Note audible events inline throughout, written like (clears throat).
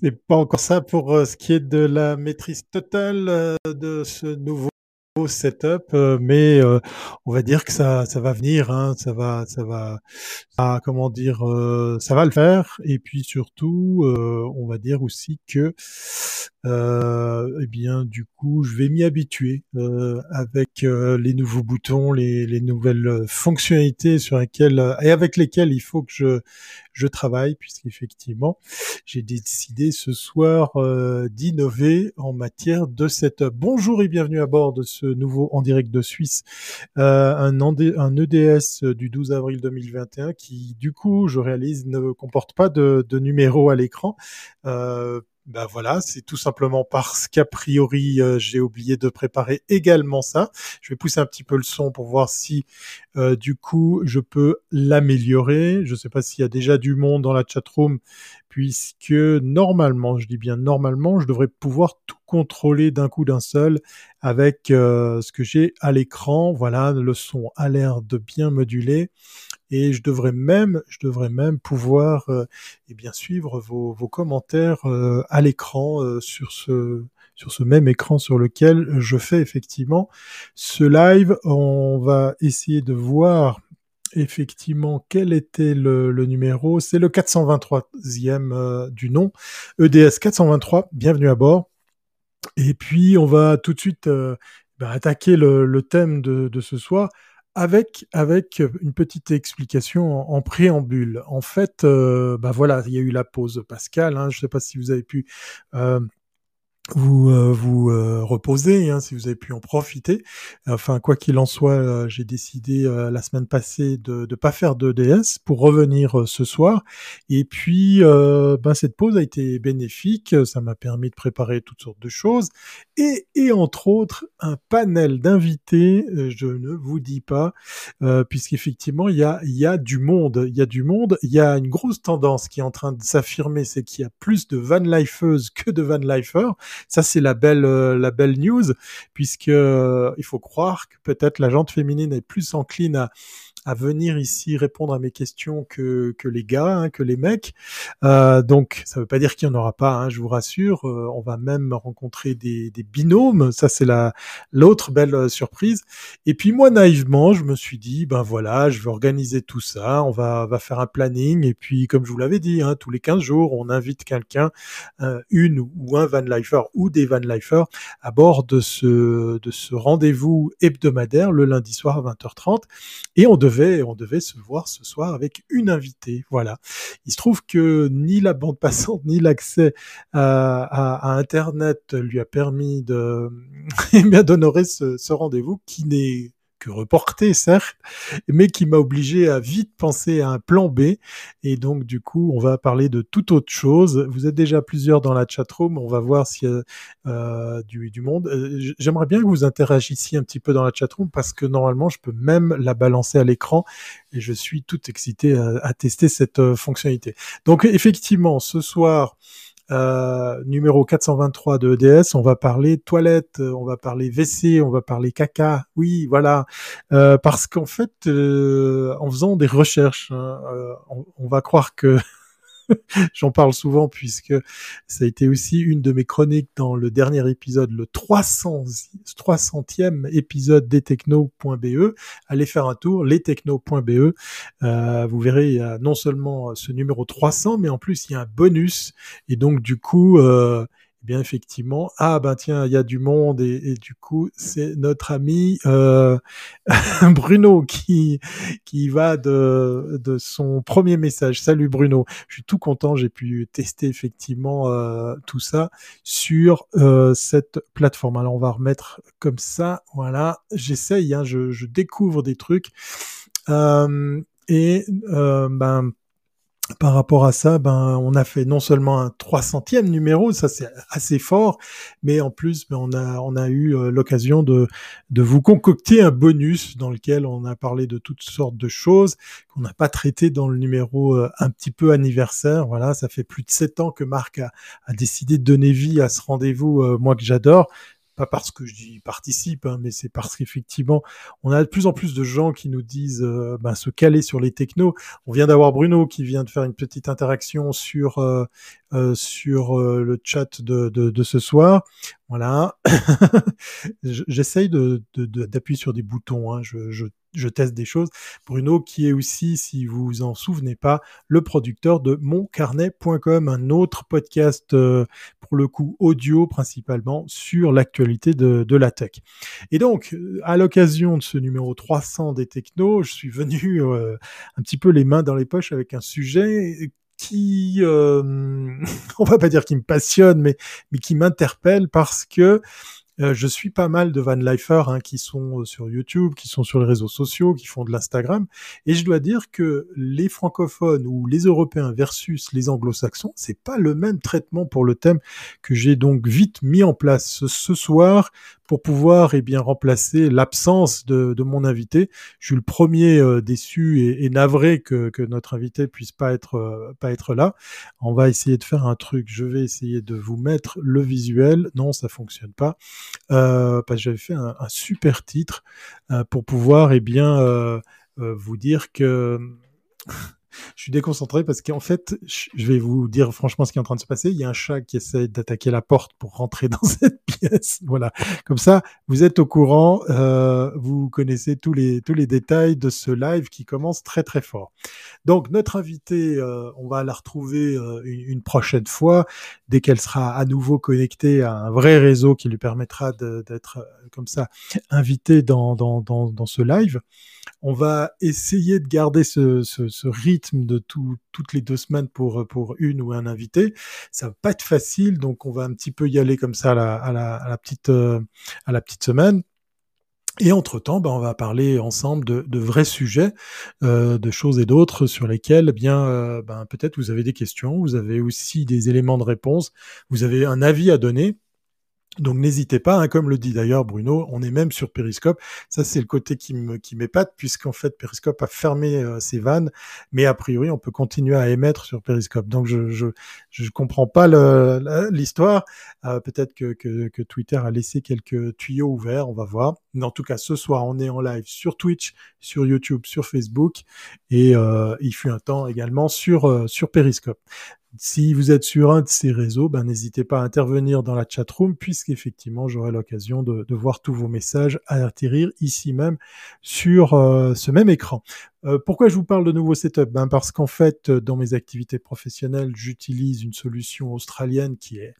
c'est pas encore ça pour euh, ce qui est de la maîtrise totale euh, de ce nouveau setup, euh, mais on va dire que ça, ça va venir, hein, ça va, ça va, comment dire, ça va le faire. Et puis surtout, on va dire aussi que, eh bien, du coup, je vais m'y habituer avec les nouveaux boutons, les, les nouvelles fonctionnalités sur lesquelles et avec lesquelles il faut que je je travaille, puisqu'effectivement, j'ai décidé ce soir euh, d'innover en matière de setup. Bonjour et bienvenue à bord de ce nouveau en direct de Suisse, euh, un, EDS du 12 avril 2021 qui, du coup, je réalise, ne comporte pas de, de numéro à l'écran. Euh, ben voilà, c'est tout simplement parce qu'a priori euh, j'ai oublié de préparer également ça. Je vais pousser un petit peu le son pour voir si euh, du coup je peux l'améliorer. Je ne sais pas s'il y a déjà du monde dans la chatroom, puisque normalement, je dis bien normalement, je devrais pouvoir tout contrôler d'un coup d'un seul avec euh, ce que j'ai à l'écran. Voilà, le son a l'air de bien moduler et je devrais même, je devrais même pouvoir euh, eh bien suivre vos, vos commentaires euh, à l'écran euh, sur ce sur ce même écran sur lequel je fais effectivement ce live. On va essayer de voir effectivement quel était le, le numéro. C'est le 423e du nom, EDS 423. Bienvenue à bord. Et puis on va tout de suite bah, attaquer le, le thème de, de ce soir avec avec une petite explication en, préambule. En fait, euh, bah voilà, il y a eu la pause Pascal. Hein, je ne sais pas si vous avez pu euh, vous euh, vous euh, reposer, hein, si vous avez pu en profiter. Enfin, quoi qu'il en soit, euh, j'ai décidé la semaine passée de ne pas faire de DS pour revenir ce soir. Et puis, ben, cette pause a été bénéfique. Ça m'a permis de préparer toutes sortes de choses et, et entre autres un panel d'invités. je ne vous dis pas, puisqu'effectivement il y a il y a du monde, il y a du monde. Il y a une grosse tendance qui est en train de s'affirmer, c'est qu'il y a plus de van lifeuses que de van lifers. Ça, c'est la belle, euh, la belle news, puisque euh, il faut croire que peut-être la jante féminine est plus encline à, à venir ici répondre à mes questions que, que les gars, hein, que les mecs. Euh, donc, ça ne veut pas dire qu'il n'y en aura pas, hein, je vous rassure. Euh, on va même rencontrer des, des binômes. Ça, c'est la l'autre belle euh, surprise. Et puis moi, naïvement, je me suis dit, ben voilà, je vais organiser tout ça. On va, va faire un planning. Et puis, comme je vous l'avais dit, hein, tous les 15 jours, on invite quelqu'un, euh, une ou un van lifer ou des van lifers à bord de ce, de ce rendez-vous hebdomadaire le lundi soir à 20h30. Et on devait on devait se voir ce soir avec une invitée. Voilà. Il se trouve que ni la bande passante ni l'accès à, Internet lui a permis de (laughs) eh d'honorer ce, ce rendez-vous qui n'est reporté, certes, mais qui m'a obligé à vite penser à un plan B. Et donc, du coup, on va parler de toute autre chose. Vous êtes déjà plusieurs dans la chatroom. On va voir s'il y a euh, du, monde. Euh, j'aimerais bien que vous interagissiez un petit peu dans la chatroom parce que normalement, je peux même la balancer à l'écran et je suis tout excité à, à tester cette euh, fonctionnalité. Donc, effectivement, ce soir, euh, numéro 423 de EDS, on va parler toilette, on va parler WC, on va parler caca. Oui, voilà, euh, parce qu'en fait, euh, en faisant des recherches, hein, on, on, va croire que (laughs) J'en parle souvent puisque ça a été aussi une de mes chroniques dans le dernier épisode, le 300, 300e épisode des techno.be. Allez faire un tour, lestechno.be. Euh, vous verrez, il y a non seulement ce numéro 300, mais en plus il y a un bonus. Et donc du coup, euh, bien effectivement, ah ben tiens, il y a du monde et, du coup c'est notre ami euh, (laughs) Bruno qui qui va de de son premier message. Salut Bruno, je suis tout content, j'ai pu tester effectivement euh, tout ça sur euh, cette plateforme. Alors on va remettre comme ça, voilà, j'essaye, hein, je, je, découvre des trucs. Et ben par rapport à ça, ben, on a fait non seulement un 300e numéro, ça c'est assez fort, mais en plus, ben, on a, on a eu euh, l'occasion de, de vous concocter un bonus dans lequel on a parlé de toutes sortes de choses qu'on n'a pas traité dans le numéro euh, un petit peu anniversaire. Voilà, ça fait plus de sept ans que Marc a, a décidé de donner vie à ce rendez-vous, euh, moi que j'adore pas parce que j'y participe, hein, mais c'est parce qu'effectivement, on a de plus en plus de gens qui nous disent euh, ben, se caler sur les technos. On vient d'avoir Bruno qui vient de faire une petite interaction sur euh, euh, sur le chat de, de, de, ce soir. Voilà, (coughs) j'essaye de, d'appuyer sur des boutons. Hein. Je, je je teste des choses. Bruno, qui est aussi, si vous vous en souvenez pas, le producteur de moncarnet.com, un autre podcast euh, pour le coup audio principalement sur l'actualité de, la tech. Et donc, euh, à l'occasion de ce numéro 300 des technos, je suis venu euh, un petit peu les mains dans les poches avec un sujet qui, (laughs) on va pas dire qui me passionne, mais, mais qui m'interpelle parce que euh, je suis pas mal de van hein, qui sont euh, sur YouTube, qui sont sur les réseaux sociaux, qui font de l'Instagram, et je dois dire que les francophones ou les Européens versus les Anglo-Saxons, c'est pas le même traitement pour le thème que j'ai donc vite mis en place ce soir pour pouvoir eh bien remplacer l'absence de, de, mon invité. Je suis le premier euh, déçu et, navré que, que, notre invité puisse pas être pas être là. On va essayer de faire un truc. Je vais essayer de vous mettre le visuel. Non, ça fonctionne pas parce que j'avais fait un, super titre euh, pour pouvoir eh bien vous dire que je suis déconcentré parce qu'en fait, je vais vous dire franchement ce qui est en train de se passer. Il y a un chat qui essaie d'attaquer la porte pour rentrer dans (laughs) cette pièce. Voilà. Comme ça, vous êtes au courant. Euh, vous connaissez tous les tous les détails de ce live qui commence très très fort. Donc notre invitée, euh, on va la retrouver euh, une, prochaine fois dès qu'elle sera à nouveau connectée à un vrai réseau qui lui permettra d'être euh, comme ça invitée dans dans dans, dans ce live. On va essayer de garder ce, rythme de tout, toutes les deux semaines pour, une ou un invité. Ça va pas être facile, donc on va un petit peu y aller comme ça à la, euh, petite semaine. Et entre-temps, ben, on va parler ensemble de, de vrais sujets, euh, de choses et d'autres sur lesquels, eh bien, euh, ben, peut-être vous avez des questions, vous avez aussi des éléments de réponse, vous avez un avis à donner. Donc n'hésitez pas, hein, comme le dit d'ailleurs Bruno, on est même sur Periscope. Ça c'est le côté qui me m'épate puisqu'en fait Periscope a fermé euh, ses vannes, mais a priori on peut continuer à émettre sur Periscope. Donc je je comprends pas l'histoire. Euh, Peut-être que, Twitter a laissé quelques tuyaux ouverts, on va voir. Mais en tout cas ce soir on est en live sur Twitch, sur YouTube, sur Facebook et euh, il fut un temps également sur sur Periscope. Si vous êtes sur un de ces réseaux, ben, n'hésitez pas à intervenir dans la chat room puisqu'effectivement, j'aurai l'occasion de, voir tous vos messages atterrir ici même sur euh, ce même écran. Euh, pourquoi je vous parle de nouveau setup? Ben Parce qu'en fait, dans mes activités professionnelles, j'utilise une solution australienne qui est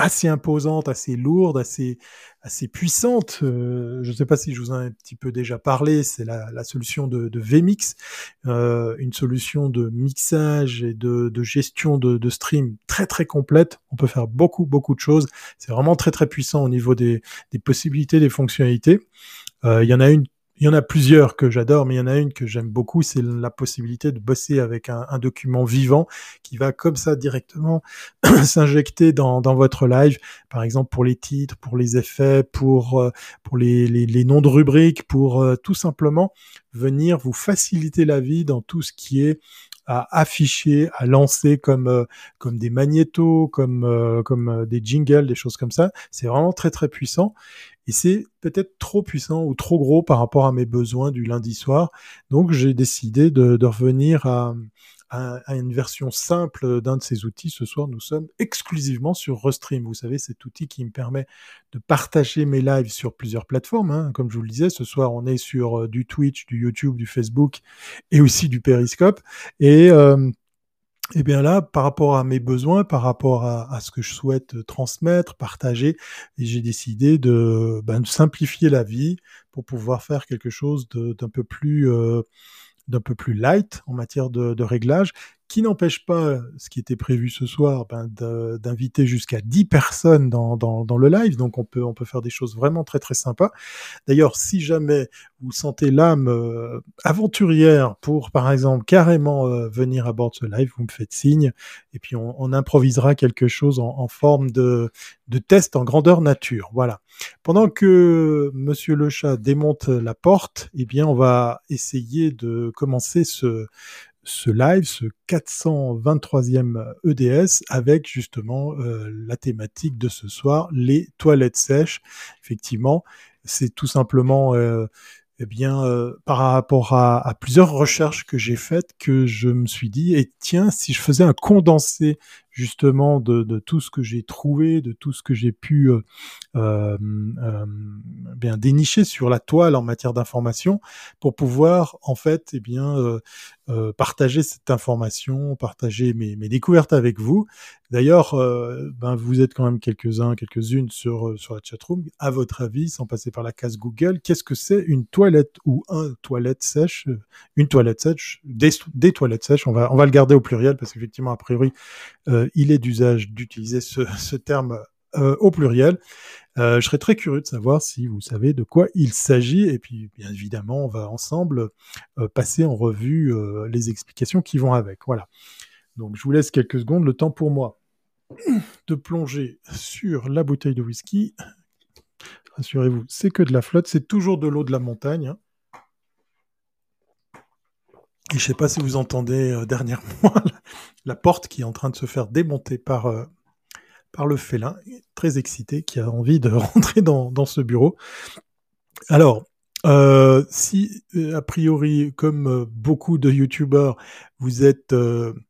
assez imposante, assez lourde, assez assez puissante. Euh, je ne sais pas si je vous en ai un petit peu déjà parlé. C'est la, la, solution de, de VMix, euh, une solution de mixage et de, de gestion de, de, stream très très complète. On peut faire beaucoup beaucoup de choses. C'est vraiment très très puissant au niveau des, des possibilités, des fonctionnalités. Euh, il y en a une il y en a plusieurs que j'adore, mais il y en a une que j'aime beaucoup, c'est la possibilité de bosser avec un, document vivant qui va comme ça directement (clears throat) s'injecter dans, dans, votre live, par exemple pour les titres, pour les effets, pour, euh, pour les, les, les noms de rubriques, pour euh, tout simplement venir vous faciliter la vie dans tout ce qui est à afficher, à lancer comme euh, comme des magnétos, comme comme des jingles, des choses comme ça. C'est vraiment très très puissant. Et c'est peut-être trop puissant ou trop gros par rapport à mes besoins du lundi soir. Donc j'ai décidé de, de revenir à, à, une version simple d'un de ces outils. Ce soir, nous sommes exclusivement sur Restream. Vous savez, cet outil qui me permet de partager mes lives sur plusieurs plateformes. Hein. Comme je vous le disais, ce soir, on est sur euh, du Twitch, du YouTube, du Facebook et aussi du Periscope. Et euh, eh bien là, par rapport à mes besoins, par rapport à, à ce que je souhaite transmettre, partager, j'ai décidé de, ben, de, simplifier la vie pour pouvoir faire quelque chose d'un peu plus euh, d'un peu plus light en matière de, de réglage qui n'empêche pas ce qui était prévu ce soir, ben, d'inviter jusqu'à 10 personnes dans, dans, dans, le live. Donc on peut, on peut faire des choses vraiment très très sympas. D'ailleurs, si jamais vous sentez l'âme euh, aventurière pour, par exemple, carrément euh, venir à bord de ce live, vous me faites signe et puis on, on improvisera quelque chose en, en, forme de, de test en grandeur nature. Voilà. Pendant que Monsieur le chat démonte la porte, eh bien, on va essayer de commencer ce ce live, ce 423e EDS, avec justement la thématique de ce soir, les toilettes sèches. Effectivement, c'est tout simplement eh bien, euh, par rapport à, à, plusieurs recherches que j'ai faites, que je me suis dit, et tiens, si je faisais un condensé justement de, de tout ce que j'ai trouvé, de tout ce que j'ai pu euh, euh, euh bien dénicher sur la toile en matière d'information, pour pouvoir en fait, eh bien, euh, partager cette information, partager mes, mes découvertes avec vous. D'ailleurs, ben vous êtes quand même quelques-uns, quelques-unes sur sur la chatroom. À votre avis, sans passer par la case Google, qu'est-ce que c'est une toilette ou un toilette sèche, une toilette sèche, des, des toilettes sèches? On va on va le garder au pluriel parce qu'effectivement a priori il est d'usage d'utiliser (laughs) ce, terme euh, au pluriel. Euh, je serais très curieux de savoir si vous savez de quoi il s'agit. Et puis, bien évidemment, on va ensemble passer en revue les explications qui vont avec. Voilà. Donc, je vous laisse quelques secondes, le temps pour moi (clears throat) de plonger sur la bouteille de whisky. Rassurez-vous, c'est que de la flotte, c'est toujours de l'eau de la montagne. Hein. Et je sais pas si vous entendez euh, (laughs) dernièrement la, porte qui est en train de se faire démonter par, euh, le félin, très excité, qui a envie de (laughs) rentrer dans, ce bureau. Alors, euh, si euh, a priori, comme beaucoup de youtubeurs, vous êtes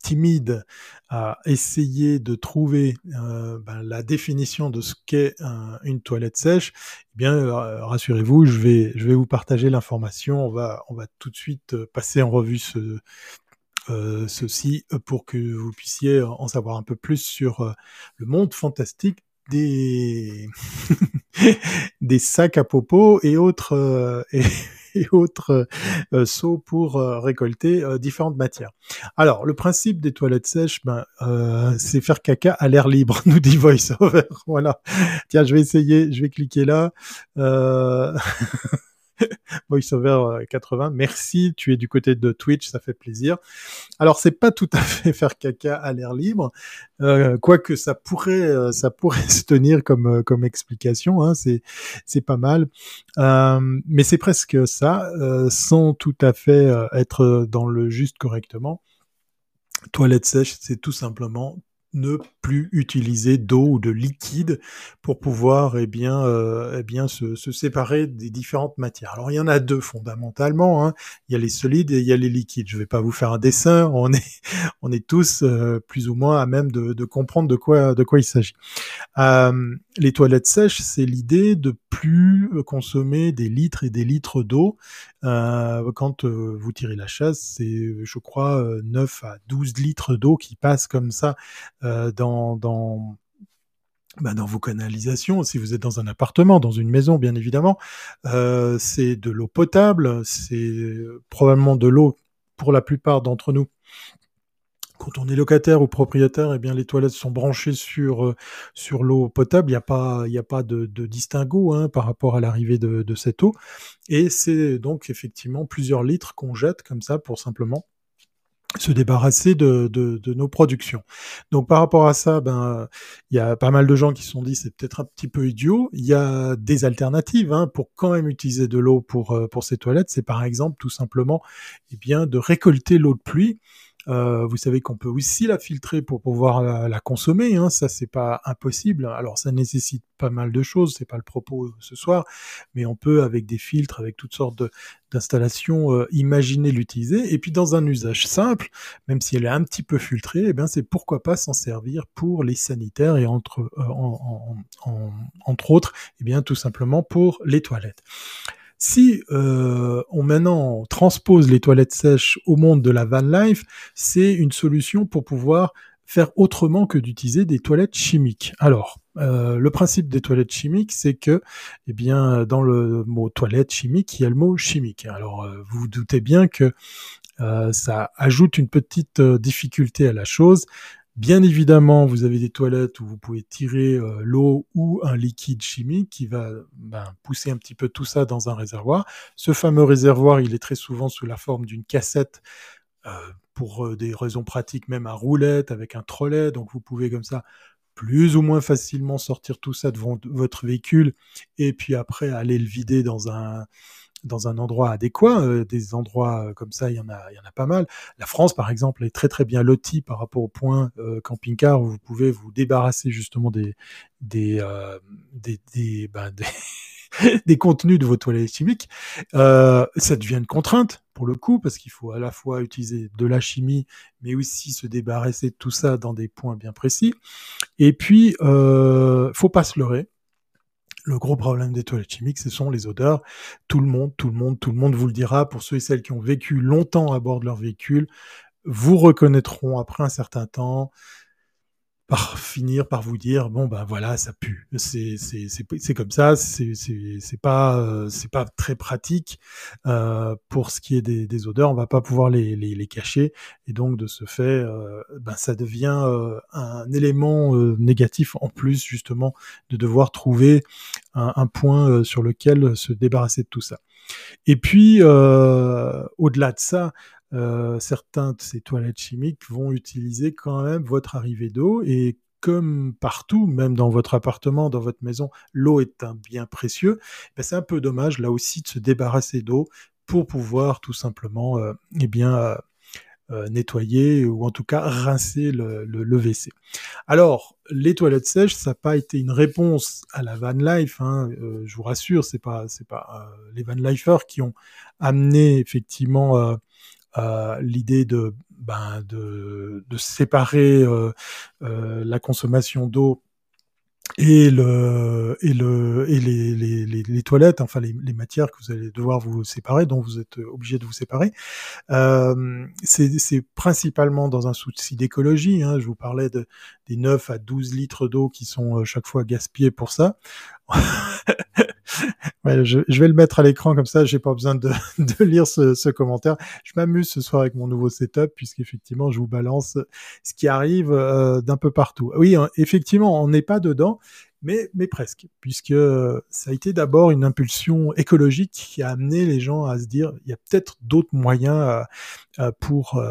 timide à essayer de trouver ben, la définition de ce qu'est une toilette sèche, eh bien rassurez-vous, je vais vous partager l'information. On va tout de suite passer en revue ce ceci pour que vous puissiez en savoir un peu plus sur le monde fantastique des (laughs) des sacs à popo et autres euh, (laughs) et, autres euh, seaux pour euh, récolter différentes matières. Alors, le principe des toilettes sèches, ben, c'est faire caca à l'air libre, (laughs) nous dit VoiceOver. Voilà. Tiens, je vais essayer, je vais cliquer là. (laughs) VoiceOver 80. Euh, Merci, tu es du côté de Twitch, ça fait plaisir. Alors c'est pas tout à (laughs) fait faire caca à l'air libre, euh, quoique ça pourrait, euh, ça pourrait (laughs) se tenir comme comme explication. Hein, c'est c'est pas mal, mais c'est presque ça, sans tout à fait être dans le juste correctement. Toilette sèche, c'est tout simplement ne plus utiliser d'eau ou de liquide pour pouvoir eh bien, euh, eh bien se, se, séparer des différentes matières. Alors il y en a deux fondamentalement. Hein. Il y a les solides et il y a les liquides. Je ne vais pas vous faire un dessin. On est, (laughs) on est tous euh, plus ou moins à même de, comprendre de quoi, de quoi il s'agit. Euh, les toilettes sèches, c'est l'idée de plus consommer des litres et des litres d'eau. Euh, quand euh, vous tirez la chasse, c'est, je crois, 9 à 12 litres d'eau qui passent comme ça euh, bah, dans vos canalisations, si vous êtes dans un appartement, dans une maison, bien évidemment, euh, c'est de l'eau potable, c'est probablement de l'eau pour la plupart d'entre nous. Quand on est locataire ou propriétaire, eh bien les toilettes sont branchées sur euh, sur l'eau potable. Il n'y a pas a pas de, de distinguo hein, par rapport à l'arrivée de, de cette eau. Et c'est donc effectivement plusieurs litres qu'on jette comme ça pour simplement se débarrasser de, de, de, nos productions. Donc par rapport à ça, ben il y a pas mal de gens qui se sont dit c'est peut-être un petit peu idiot. Il y a des alternatives hein, pour quand même utiliser de l'eau pour euh, pour ces toilettes. C'est par exemple tout simplement eh bien de récolter l'eau de pluie euh, vous savez qu'on peut aussi la filtrer pour pouvoir la, consommer. Hein, ça, c'est pas impossible. Alors, ça nécessite pas mal de choses. C'est pas le propos ce soir, mais on peut avec des filtres, avec toutes sortes d'installations, euh, imaginer l'utiliser. Et puis, dans un usage simple, même si elle est un petit peu filtrée, eh bien, c'est pourquoi pas s'en servir pour les sanitaires et entre euh, entre autres, eh bien, tout simplement pour les toilettes. Si euh, on maintenant transpose les toilettes sèches au monde de la van life, c'est une solution pour pouvoir faire autrement que d'utiliser des toilettes chimiques. Alors, euh, le principe des toilettes chimiques, c'est que, eh bien, dans le mot toilette chimique, il y a le mot chimique. Alors, euh, vous vous doutez bien que ça ajoute une petite difficulté à la chose. Bien évidemment, vous avez des toilettes où vous pouvez tirer euh, l'eau ou un liquide chimique qui va ben, pousser un petit peu tout ça dans un réservoir. Ce fameux réservoir, il est très souvent sous la forme d'une cassette euh, pour euh, des raisons pratiques, même à roulette avec un trolley. Donc vous pouvez comme ça plus ou moins facilement sortir tout ça devant votre véhicule et puis après aller le vider dans un dans un endroit adéquat. des endroits comme ça, il y en a, il y en a pas mal. La France, par exemple, est très très bien lotie par rapport au point camping-car où vous pouvez vous débarrasser justement des des des, des, ben, (laughs) des contenus de vos toilettes chimiques, euh, ça devient une contrainte pour le coup, parce qu'il faut à la fois utiliser de la chimie, mais aussi se débarrasser de tout ça dans des points bien précis. Et puis, euh, faut pas se leurrer. Le gros problème des toilettes chimiques, ce sont les odeurs. Tout le monde, tout le monde, tout le monde vous le dira. Pour ceux et celles qui ont vécu longtemps à bord de leur véhicule, vous reconnaîtront après un certain temps par finir par vous dire bon ben voilà ça pue. C'est c'est c'est comme ça c'est c'est c'est pas euh, c'est pas très pratique euh, pour ce qui est des, des odeurs. On va pas pouvoir les, les, les cacher. Et donc de ce fait euh, ben ça devient euh, un élément euh, négatif en plus justement de devoir trouver un, un point sur lequel se débarrasser de tout ça. Et puis au-delà de ça certains de ces toilettes chimiques vont utiliser quand même votre arrivée d'eau et comme partout, même dans votre appartement, dans votre maison, l'eau est un bien précieux. Ben c'est un peu dommage là aussi de se débarrasser d'eau pour pouvoir tout simplement, euh, eh bien, euh, euh nettoyer ou en tout cas rincer le, le, WC. Alors, les toilettes sèches, ça n'a pas été une réponse à la van life. Hein, euh, je vous rassure, c'est pas pas euh, les van lifers qui ont amené effectivement euh, l'idée de, ben, de, de séparer euh, euh, la consommation d'eau et le et le et les, les, les, toilettes, enfin les, les, matières que vous allez devoir vous séparer, dont vous êtes obligé de vous séparer, euh, c'est principalement dans un souci d'écologie. Hein. Je vous parlais de, des 9 à 12 litres d'eau qui sont chaque fois gaspillés pour ça. (laughs) je, vais le mettre à l'écran comme ça, j'ai pas besoin (laughs) de, lire ce, ce, commentaire. Je m'amuse ce soir avec mon nouveau setup puisqu'effectivement je vous balance ce qui arrive euh, d'un peu partout. Oui, hein, effectivement, on n'est pas dedans, mais, mais presque, puisque ça a été d'abord une impulsion écologique qui a amené les gens à se dire il y a peut-être d'autres moyens pour,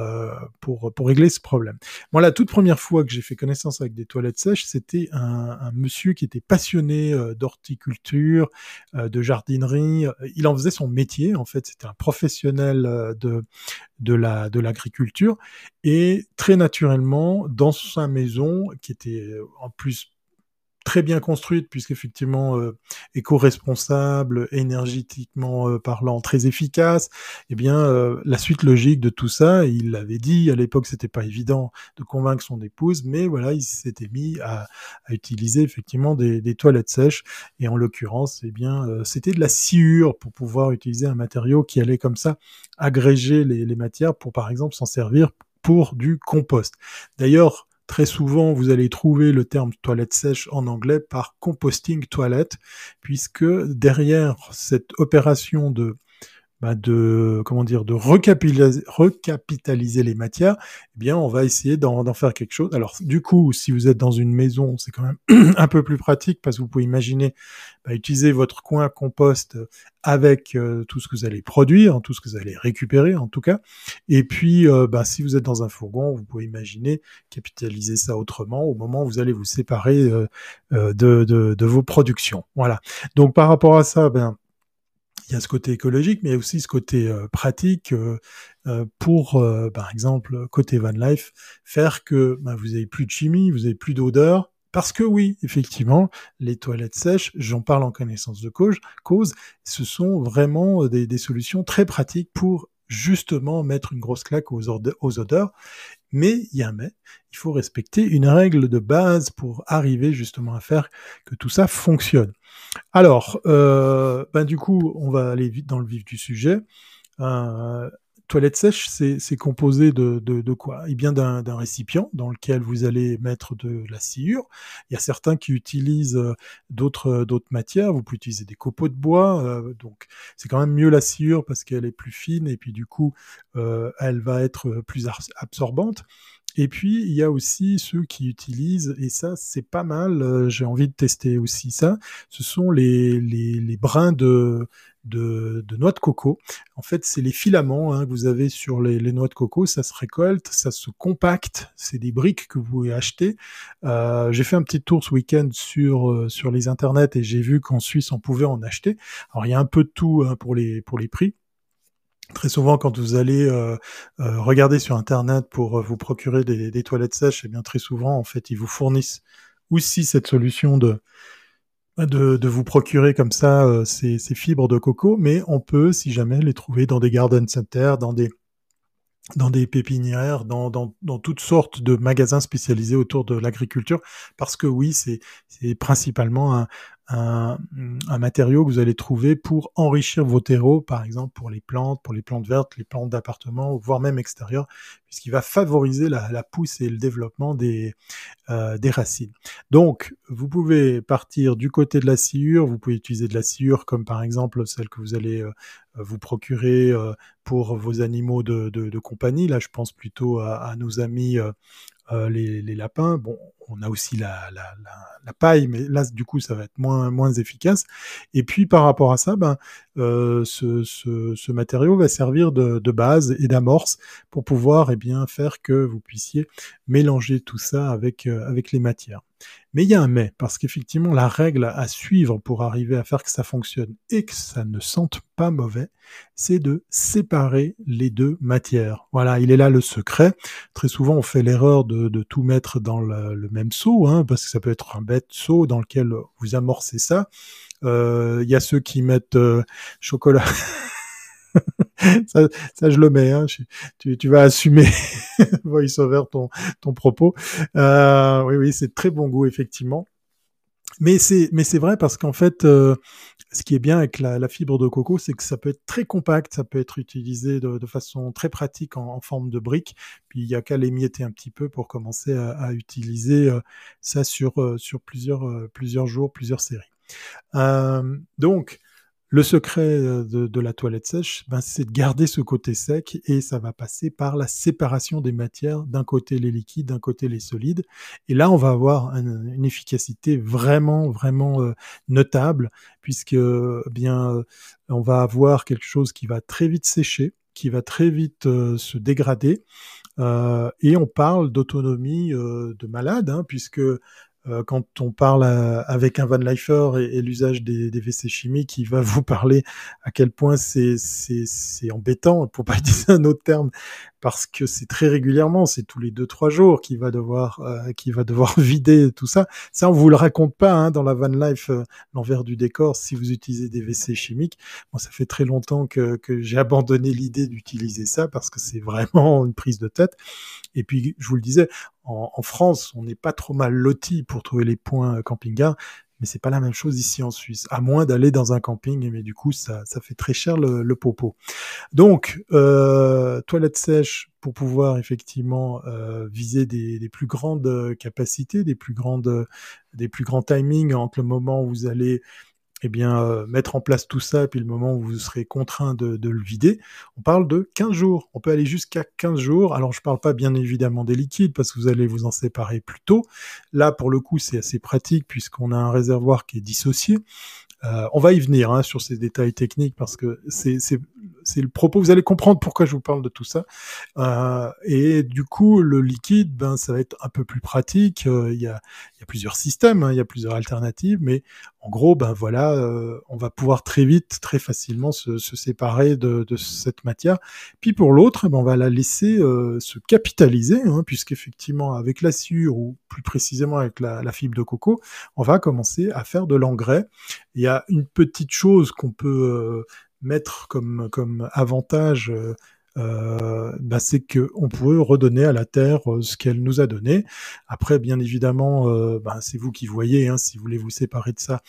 pour, pour régler ce problème. Moi, la toute première fois que j'ai fait connaissance avec des toilettes sèches, c'était un, un, monsieur qui était passionné d'horticulture, de jardinerie. Il en faisait son métier, en fait, c'était un professionnel de, de la de l'agriculture et très naturellement dans sa maison qui était en plus très bien construite puisqu'effectivement euh, éco-responsable, énergétiquement euh, parlant très efficace, eh bien euh, la suite logique de tout ça, il l'avait dit à l'époque c'était pas évident de convaincre son épouse, mais voilà il s'était mis à, à, utiliser effectivement des, des, toilettes sèches et en l'occurrence eh bien euh, c'était de la sciure pour pouvoir utiliser un matériau qui allait comme ça agréger les, les matières pour par exemple s'en servir pour du compost. D'ailleurs, Très souvent, vous allez trouver le terme toilette sèche en anglais par composting toilette, puisque derrière cette opération de bah de comment dire de recapitaliser, les matières, eh bien on va essayer d'en faire quelque chose. Alors du coup, si vous êtes dans une maison, c'est quand même (clears throat) un peu plus pratique parce que vous pouvez imaginer bah, utiliser votre coin compost avec euh, tout ce que vous allez produire, tout ce que vous allez récupérer en tout cas. Et puis euh, bah, si vous êtes dans un fourgon, vous pouvez imaginer capitaliser ça autrement au moment où vous allez vous séparer euh, de, de, de, vos productions. Voilà. Donc par rapport à ça, ben il y a ce côté écologique, mais il y a aussi ce côté euh, pratique euh, euh pour, par exemple, côté van life, faire que bah, vous avez plus de chimie, vous avez plus d'odeur. Parce que oui, effectivement, les toilettes sèches, j'en parle en connaissance de cause, ce sont vraiment des, solutions très pratiques pour justement mettre une grosse claque aux odeurs. Mais il y a un mais, il faut respecter une règle de base pour arriver justement à faire que tout ça fonctionne. Alors, euh, ben du coup, on va aller vite dans le vif du sujet. Euh, toilette sèche, c'est composé de, de, quoi? Eh bien, d'un récipient dans lequel vous allez mettre de la sciure. Il y a certains qui utilisent euh, d'autres d'autres matières. Vous pouvez utiliser des copeaux de bois. Euh, donc, c'est quand même mieux la sciure parce qu'elle est plus fine et puis du coup, euh, elle va être plus absorbante. Et puis, il y a aussi ceux qui utilisent, et ça, c'est pas mal, euh, j'ai envie de tester aussi ça, ce sont les, les, les brins de de, noix de coco. En fait, c'est les filaments hein, que vous avez sur les, noix de coco. Ça se récolte, ça se compacte. C'est des briques que vous pouvez acheter. Euh, j'ai fait un petit tour ce week-end sur euh, sur les internets et j'ai vu qu'en Suisse on pouvait en acheter. Alors il y a un peu de tout hein, pour les pour les prix. Très souvent, quand vous allez euh, euh, regarder sur Internet pour euh, vous procurer des, toilettes sèches, et eh bien très souvent, en fait, ils vous fournissent aussi cette solution de de, vous procurer comme ça ces, fibres de coco, mais on peut, si jamais, les trouver dans des garden centers, dans des dans des pépinières, dans, dans, dans, toutes sortes de magasins spécialisés autour de l'agriculture, parce que oui, c'est principalement un, un, matériau que vous allez trouver pour enrichir vos terreaux, par exemple pour les plantes, pour les plantes vertes, les plantes d'appartement, voire même extérieures, puisqu'il va favoriser la, la, pousse et le développement des, euh, des racines. Donc, vous pouvez partir du côté de la sciure, vous pouvez utiliser de la sciure comme par exemple celle que vous allez euh, vous procurer euh, pour vos animaux de, de, compagnie. Là, je pense plutôt à nos amis euh, les, lapins. Bon, on a aussi la, la, la, paille, mais là, du coup, ça va être moins, moins efficace. Et puis, par rapport à ça, ben, euh, ce, ce, ce, matériau va servir de, de base et d'amorce pour pouvoir eh bien, faire que vous puissiez mélanger tout ça avec, euh, avec les matières. Mais il y a un mais, parce qu'effectivement, la règle à suivre pour arriver à faire que ça fonctionne et que ça ne sente pas mauvais, c'est de séparer les deux matières. Voilà, il est là le secret. Très souvent, on fait l'erreur de, tout mettre dans le, le même seau, hein, parce que ça peut être un bête seau dans lequel vous amorcez ça. Euh, il y a ceux qui mettent euh, chocolat. (laughs) (laughs) ça, ça, je le mets. Hein. Tu, tu, vas assumer (laughs) voice-over ton, ton propos. Euh, oui, oui, c'est très bon goût effectivement. Mais c'est mais c'est vrai parce qu'en fait, euh, ce qui est bien avec la, la fibre de coco, c'est que ça peut être très compact, ça peut être utilisé de, de façon très pratique en, en, forme de brique. Puis il y a qu'à l'émietter un petit peu pour commencer à, à utiliser euh, ça sur euh, sur plusieurs plusieurs jours, plusieurs séries. donc le secret euh, de, la toilette sèche, ben, c'est de garder ce côté sec et ça va passer par la séparation des matières, d'un côté les liquides, d'un côté les solides. Et là, on va avoir une efficacité vraiment, vraiment euh, notable puisque eh bien euh, on va avoir quelque chose qui va très vite sécher, qui va très vite se dégrader. et on parle d'autonomie de malade, hein, puisque euh, quand on parle avec un Van Leifer et, l'usage des, des, WC chimiques, il va (laughs) vous parler à quel point c'est embêtant, pour pas utiliser un autre terme, parce que c'est très régulièrement, c'est tous les deux trois jours qu'il va devoir euh, qu'il va devoir (laughs) vider tout ça. Ça on vous le raconte pas hein, dans la van life euh, l'envers du décor si vous utilisez des WC chimiques. Moi ça fait très longtemps que, que j'ai abandonné l'idée d'utiliser ça parce que c'est vraiment une prise de tête. Et puis je vous le disais, en, en France on n'est pas trop mal loti pour trouver les points euh, camping-car mais c'est pas la même chose ici en Suisse, à moins d'aller dans un camping, mais du coup ça, ça fait très cher le, le popo. Donc euh, toilette sèche pour pouvoir effectivement euh, viser des, des, plus grandes capacités, des plus grandes, des plus grands timings entre le moment où vous allez eh bien, euh, mettre en place tout ça, puis le moment où vous serez contraint de, le vider, on parle de 15 jours. On peut aller jusqu'à 15 jours. Alors, je parle pas bien évidemment des liquides, parce que vous allez vous en séparer plus tôt. Là, pour le coup, c'est assez pratique, puisqu'on a un réservoir qui est dissocié. Euh, on va y venir hein, sur ces détails techniques parce que c'est le propos. Vous allez comprendre pourquoi je vous parle de tout ça. Euh, et du coup, le liquide, ben, ça va être un peu plus pratique. Euh, il y, a, plusieurs systèmes, hein, il y a plusieurs alternatives, mais en gros, ben voilà, euh, on va pouvoir très vite, très facilement se, séparer de, cette matière. Puis pour l'autre, ben, on va la laisser se capitaliser, hein, puisqu'effectivement, avec la sciure ou plus précisément avec la, fibre de coco, on va commencer à faire de l'engrais. Il y a une petite chose qu'on peut mettre comme, comme avantage euh, bah, c'est qu'on pourrait redonner à la Terre euh, ce qu'elle nous a donné. Après, bien évidemment, euh, bah, c'est vous qui voyez, hein, si vous voulez vous séparer de ça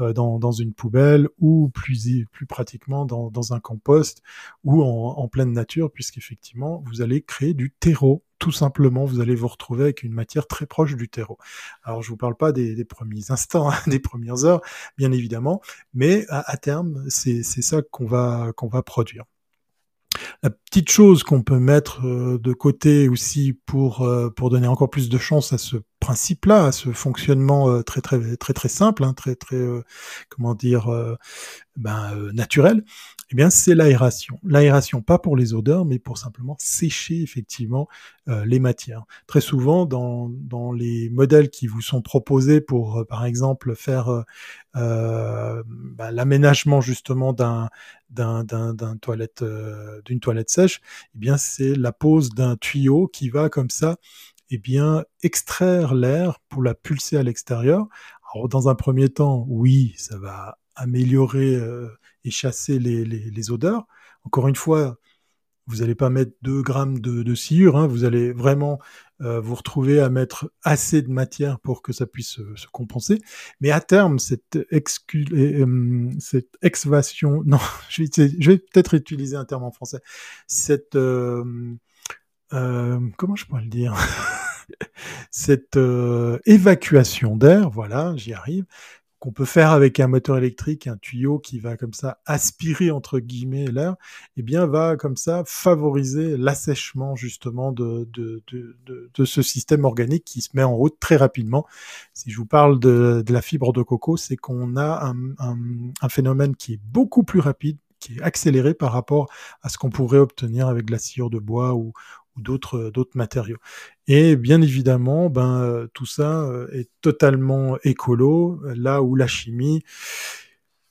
euh, dans, dans, une poubelle ou plus, plus pratiquement dans, dans un compost ou en, en pleine nature, puisqu'effectivement, vous allez créer du terreau tout simplement, vous allez vous retrouver avec une matière très proche du terreau. Alors, je vous parle pas des, des premiers instants, hein, (laughs) des premières heures, bien évidemment, mais à, à terme, c'est ça qu'on va qu'on va produire. La petite chose qu'on peut mettre euh, de côté aussi pour, euh, pour donner encore plus de chance à ce principe-là, à ce fonctionnement très très très très simple, hein, très très comment dire ben, naturel, eh bien c'est l'aération. L'aération, pas pour les odeurs, mais pour simplement sécher effectivement les matières. Très souvent, dans, dans les modèles qui vous sont proposés pour, par exemple, faire euh, ben, l'aménagement justement d'un d'un d'un toilette d'une toilette sèche, eh bien c'est la pose d'un tuyau qui va comme ça eh bien, extraire l'air pour la pulser à l'extérieur. Alors, dans un premier temps, oui, ça va améliorer euh, et chasser les, les, odeurs. Encore une fois, vous n'allez pas mettre 2 grammes de, de sciure, hein, vous allez vraiment euh, vous retrouver à mettre assez de matière pour que ça puisse se, compenser. Mais à terme, cette, euh, cette excavation, (laughs) non, je vais, peut-être utiliser un terme en français, cette euh, comment je pourrais le dire? (laughs) Cette euh, évacuation d'air, voilà, j'y arrive, qu'on peut faire avec un moteur électrique, un tuyau qui va comme ça aspirer entre guillemets l'air, eh bien va comme ça favoriser l'assèchement justement de, de, de, de, ce système organique qui se met en route très rapidement. Si je vous parle de, la fibre de coco, c'est qu'on a un, un, un phénomène qui est beaucoup plus rapide, qui est accéléré par rapport à ce qu'on pourrait obtenir avec de la sciure de bois ou, d'autres d'autres matériaux. Et bien évidemment, ben euh, tout ça euh, est totalement écolo, là où la chimie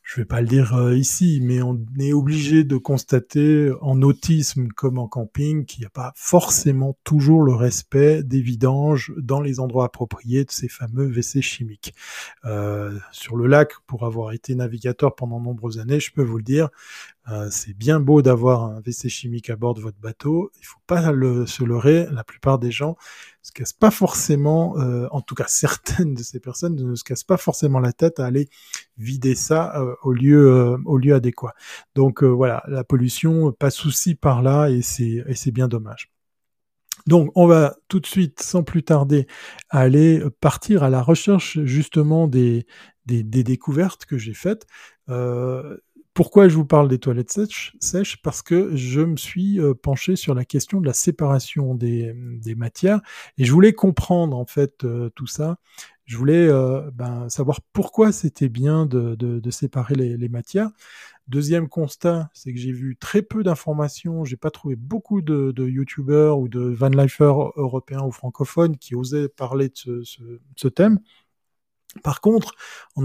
je vais pas le dire euh, ici, mais on est obligé de constater en autisme comme en camping qu'il n'y a pas forcément toujours le respect des vidanges dans les endroits appropriés de ces fameux WC chimiques. Sur le lac, pour avoir été navigateur pendant nombreuses années, je peux vous le dire, euh, c'est bien beau d'avoir un WC chimique à bord de votre bateau. Il faut pas le, se leurrer. La plupart des gens se cassent pas forcément, euh, en tout cas (laughs) certaines de ces personnes ne se cassent pas forcément la tête à aller vider ça euh, au lieu au lieu adéquat. Donc voilà, la pollution, pas souci par là et c'est et c'est bien dommage. Donc, on va tout de suite, sans plus tarder, aller partir à la recherche justement des, des, découvertes que j'ai faites. Pourquoi je vous parle des toilettes sèches, Parce que je me suis euh, penché sur la question de la séparation des, matières et je voulais comprendre en fait euh, tout ça. Je voulais euh, ben, savoir pourquoi c'était bien de, séparer les, matières. Deuxième constat, c'est que j'ai vu très peu d'informations. J'ai pas trouvé beaucoup de, de youtubeurs ou de vanlifers européens ou francophones qui osaient parler de ce thème. Par contre, en,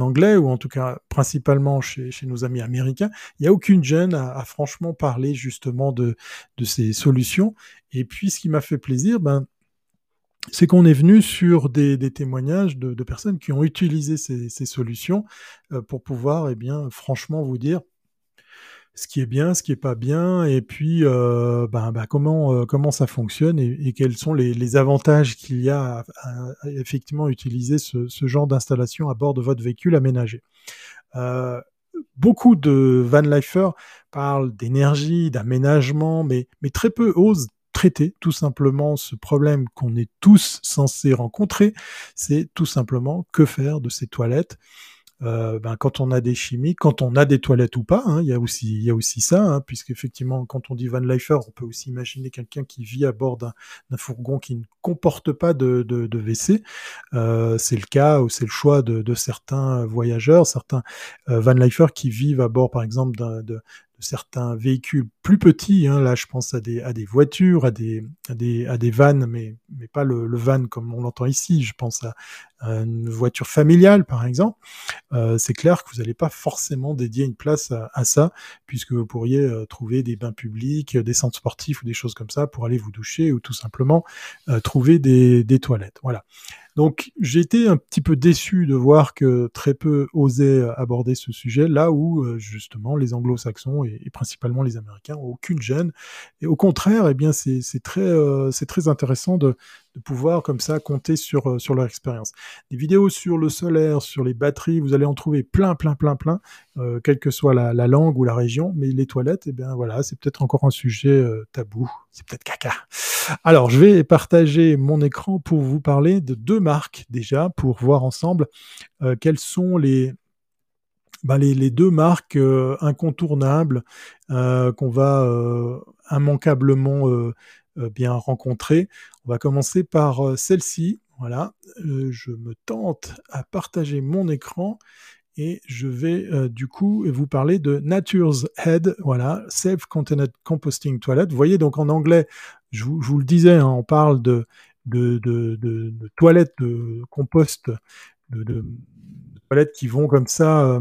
anglais, ou en tout cas principalement chez, nos amis américains, il n'y a aucune gêne à, franchement parler justement de, ces solutions. Et puis, ce qui m'a fait plaisir, ben, c'est qu'on est venu sur des, témoignages de, personnes qui ont utilisé ces, solutions euh, pour pouvoir, eh bien, franchement vous dire, ce qui est bien, ce qui est pas bien, et puis euh, ben, ben, comment euh, comment ça fonctionne et, quels sont les, les avantages qu'il y a à, effectivement utiliser ce, ce genre d'installation à bord de votre véhicule aménagé. Euh, beaucoup de van lifers parlent d'énergie, d'aménagement, mais mais très peu osent traiter tout simplement ce problème qu'on est tous censés rencontrer, c'est tout simplement que faire de ces toilettes euh, ben, quand on a des chimiques, quand on a des toilettes ou pas, hein, il y a aussi il y a aussi ça, hein, puisque effectivement quand on dit van lifer, on peut aussi imaginer quelqu'un qui vit à bord d'un fourgon qui ne comporte pas de, de, de WC. Euh, c'est le cas ou c'est le choix de, de, certains voyageurs, certains euh, van lifers qui vivent à bord par exemple certains véhicules plus petits. Hein, là, je pense à des, voitures, à des, vannes, mais, pas le, van comme on l'entend ici. Je pense à, une voiture familiale, par exemple. Euh, c'est clair que vous n'allez pas forcément dédier une place à, à ça, puisque vous pourriez euh, trouver des bains publics, des centres sportifs ou des choses comme ça pour aller vous doucher ou tout simplement euh, trouver des, des toilettes. Voilà. Donc j'ai été un petit peu déçu de voir que très peu osaient aborder ce sujet, là où euh, justement les anglo-saxons et, principalement les américains ont aucune gêne. Et au contraire, eh bien c'est très, euh, c'est très intéressant de, de pouvoir comme ça compter sur, euh, sur leur expérience. Des vidéos sur le solaire, sur les batteries, vous allez en trouver plein, plein, plein, plein, euh, quelle que soit la, la, langue ou la région. Mais les toilettes, eh bien voilà, c'est peut-être encore un sujet euh, tabou. C'est peut-être caca. Alors, je vais partager mon écran pour vous parler de deux marques déjà, pour voir ensemble quelles sont les, bah, les, les, deux marques incontournables qu'on va immanquablement bien rencontrer. On va commencer par celle-ci. Voilà, euh, je me tente à partager mon écran et je vais euh, du coup vous parler de Nature's Head, voilà, Safe Container Composting Toilet. Vous voyez donc en anglais, je vous, le disais, hein, on parle de, toilettes de compost, de, toilettes qui vont comme ça euh,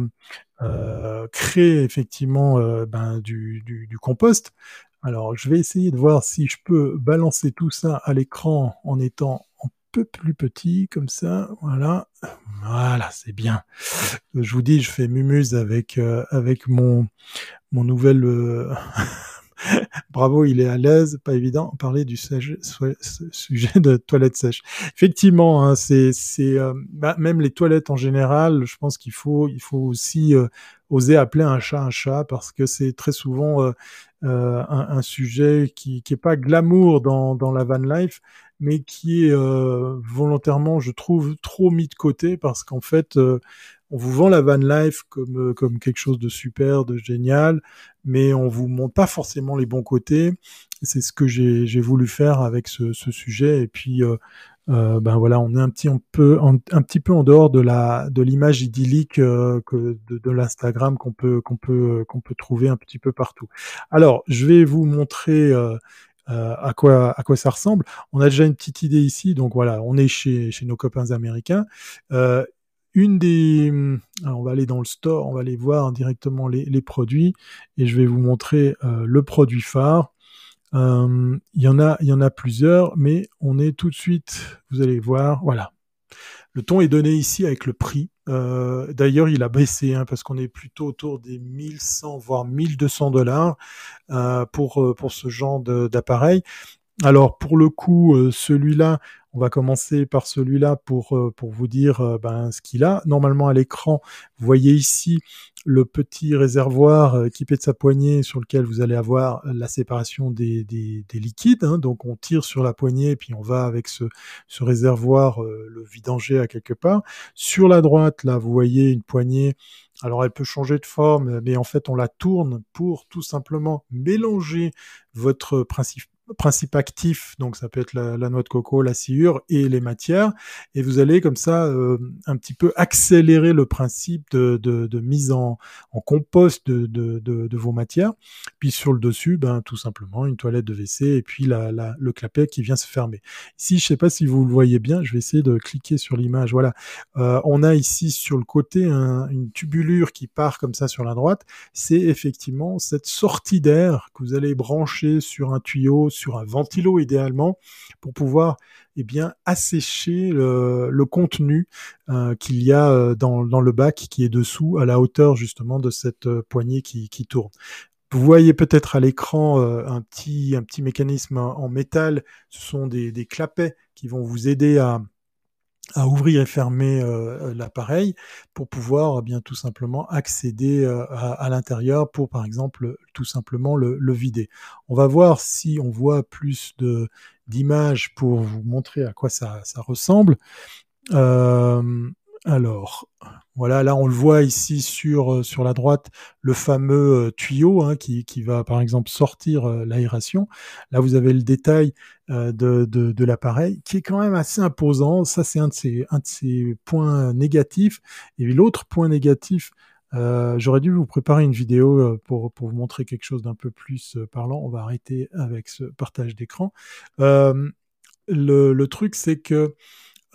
euh, créer effectivement ben, du, compost. Alors je vais essayer de voir si je peux balancer tout ça à l'écran en étant en peu plus petit, comme ça, voilà. Voilà, c'est bien. Je vous dis, je fais mumuse avec, euh, avec mon, mon nouvel... Euh, (laughs) (laughs) bravo, il est à l'aise, pas évident. Parler du sujet de toilettes sèches. Effectivement, hein, c'est, c'est euh, bah, même les toilettes en général. Je pense qu'il faut, il faut aussi oser appeler un chat un chat parce que c'est très souvent un, un, sujet qui, qui est pas glamour dans, dans la van life, mais qui est euh, volontairement, je trouve, trop mis de côté parce qu'en fait, euh, on vous vend la van life comme euh, comme quelque chose de super, de génial, mais on vous montre pas forcément les bons côtés. C'est ce que j'ai voulu faire avec ce, sujet. Et puis, ben voilà, on est un petit un petit peu en dehors de de l'image idyllique que de, l'Instagram qu'on peut peut peut trouver un petit peu partout. Alors, je vais vous montrer euh, à quoi à quoi ça ressemble. On a déjà une petite idée ici, donc voilà, on est chez chez nos copains américains. Euh, une des, on va aller dans le store, on va aller voir directement les, produits et je vais vous montrer euh, le produit phare. Il y en a, y en a plusieurs, mais on est tout de suite, vous allez voir, voilà. Le ton est donné ici avec le prix. Euh, d'ailleurs, il a baissé hein, parce qu'on est plutôt autour des 1100 voire 1200 dollars euh, pour pour ce genre d'appareil. Alors pour le coup, celui-là, on va commencer par celui-là pour, euh, pour vous dire euh, ben, ce qu'il a. Normalement à l'écran, vous voyez ici le petit réservoir euh, équipé de sa poignée sur lequel vous allez avoir la séparation des, des, liquides. Hein. Donc on tire sur la poignée puis on va avec ce, ce réservoir le vidanger à quelque part. Sur la droite, là, vous voyez une poignée. Alors elle peut changer de forme, mais en fait on la tourne pour tout simplement mélanger votre principe principe actif, donc ça peut être la, noix de coco, la sciure et les matières, et vous allez comme ça euh, un petit peu accélérer le principe de, mise en, compost de, vos matières. Puis sur le dessus, ben tout simplement une toilette de WC et puis le clapet qui vient se fermer. Ici, je sais pas si vous le voyez bien, je vais essayer de cliquer sur l'image. Voilà, euh, on a ici sur le côté une tubulure qui part comme ça sur la droite. C'est effectivement cette sortie d'air que vous allez brancher sur un tuyau un ventilo idéalement pour pouvoir eh bien assécher le, contenu euh, qu'il y a euh, dans, le bac qui est dessous à la hauteur justement de cette euh, poignée qui, tourne. Vous voyez peut-être à l'écran un petit mécanisme en métal. Ce sont des clapets qui vont vous aider à, à ouvrir et fermer euh, l'appareil pour pouvoir eh bien tout simplement accéder euh, à, l'intérieur pour par exemple tout simplement le, vider. On va voir si on voit plus de d'images pour vous montrer à quoi ça, ça ressemble. Euh, alors, voilà, là on le voit ici sur euh, sur la droite, le fameux euh, tuyau hein, qui, qui va par exemple sortir euh, l'aération. Là vous avez le détail de, de, l'appareil qui est quand même assez imposant. Ça c'est un de ces un de points négatifs. Et l'autre point négatif, j'aurais dû vous préparer une vidéo pour, pour vous montrer quelque chose d'un peu plus parlant. On va arrêter avec ce partage d'écran. le, le truc c'est que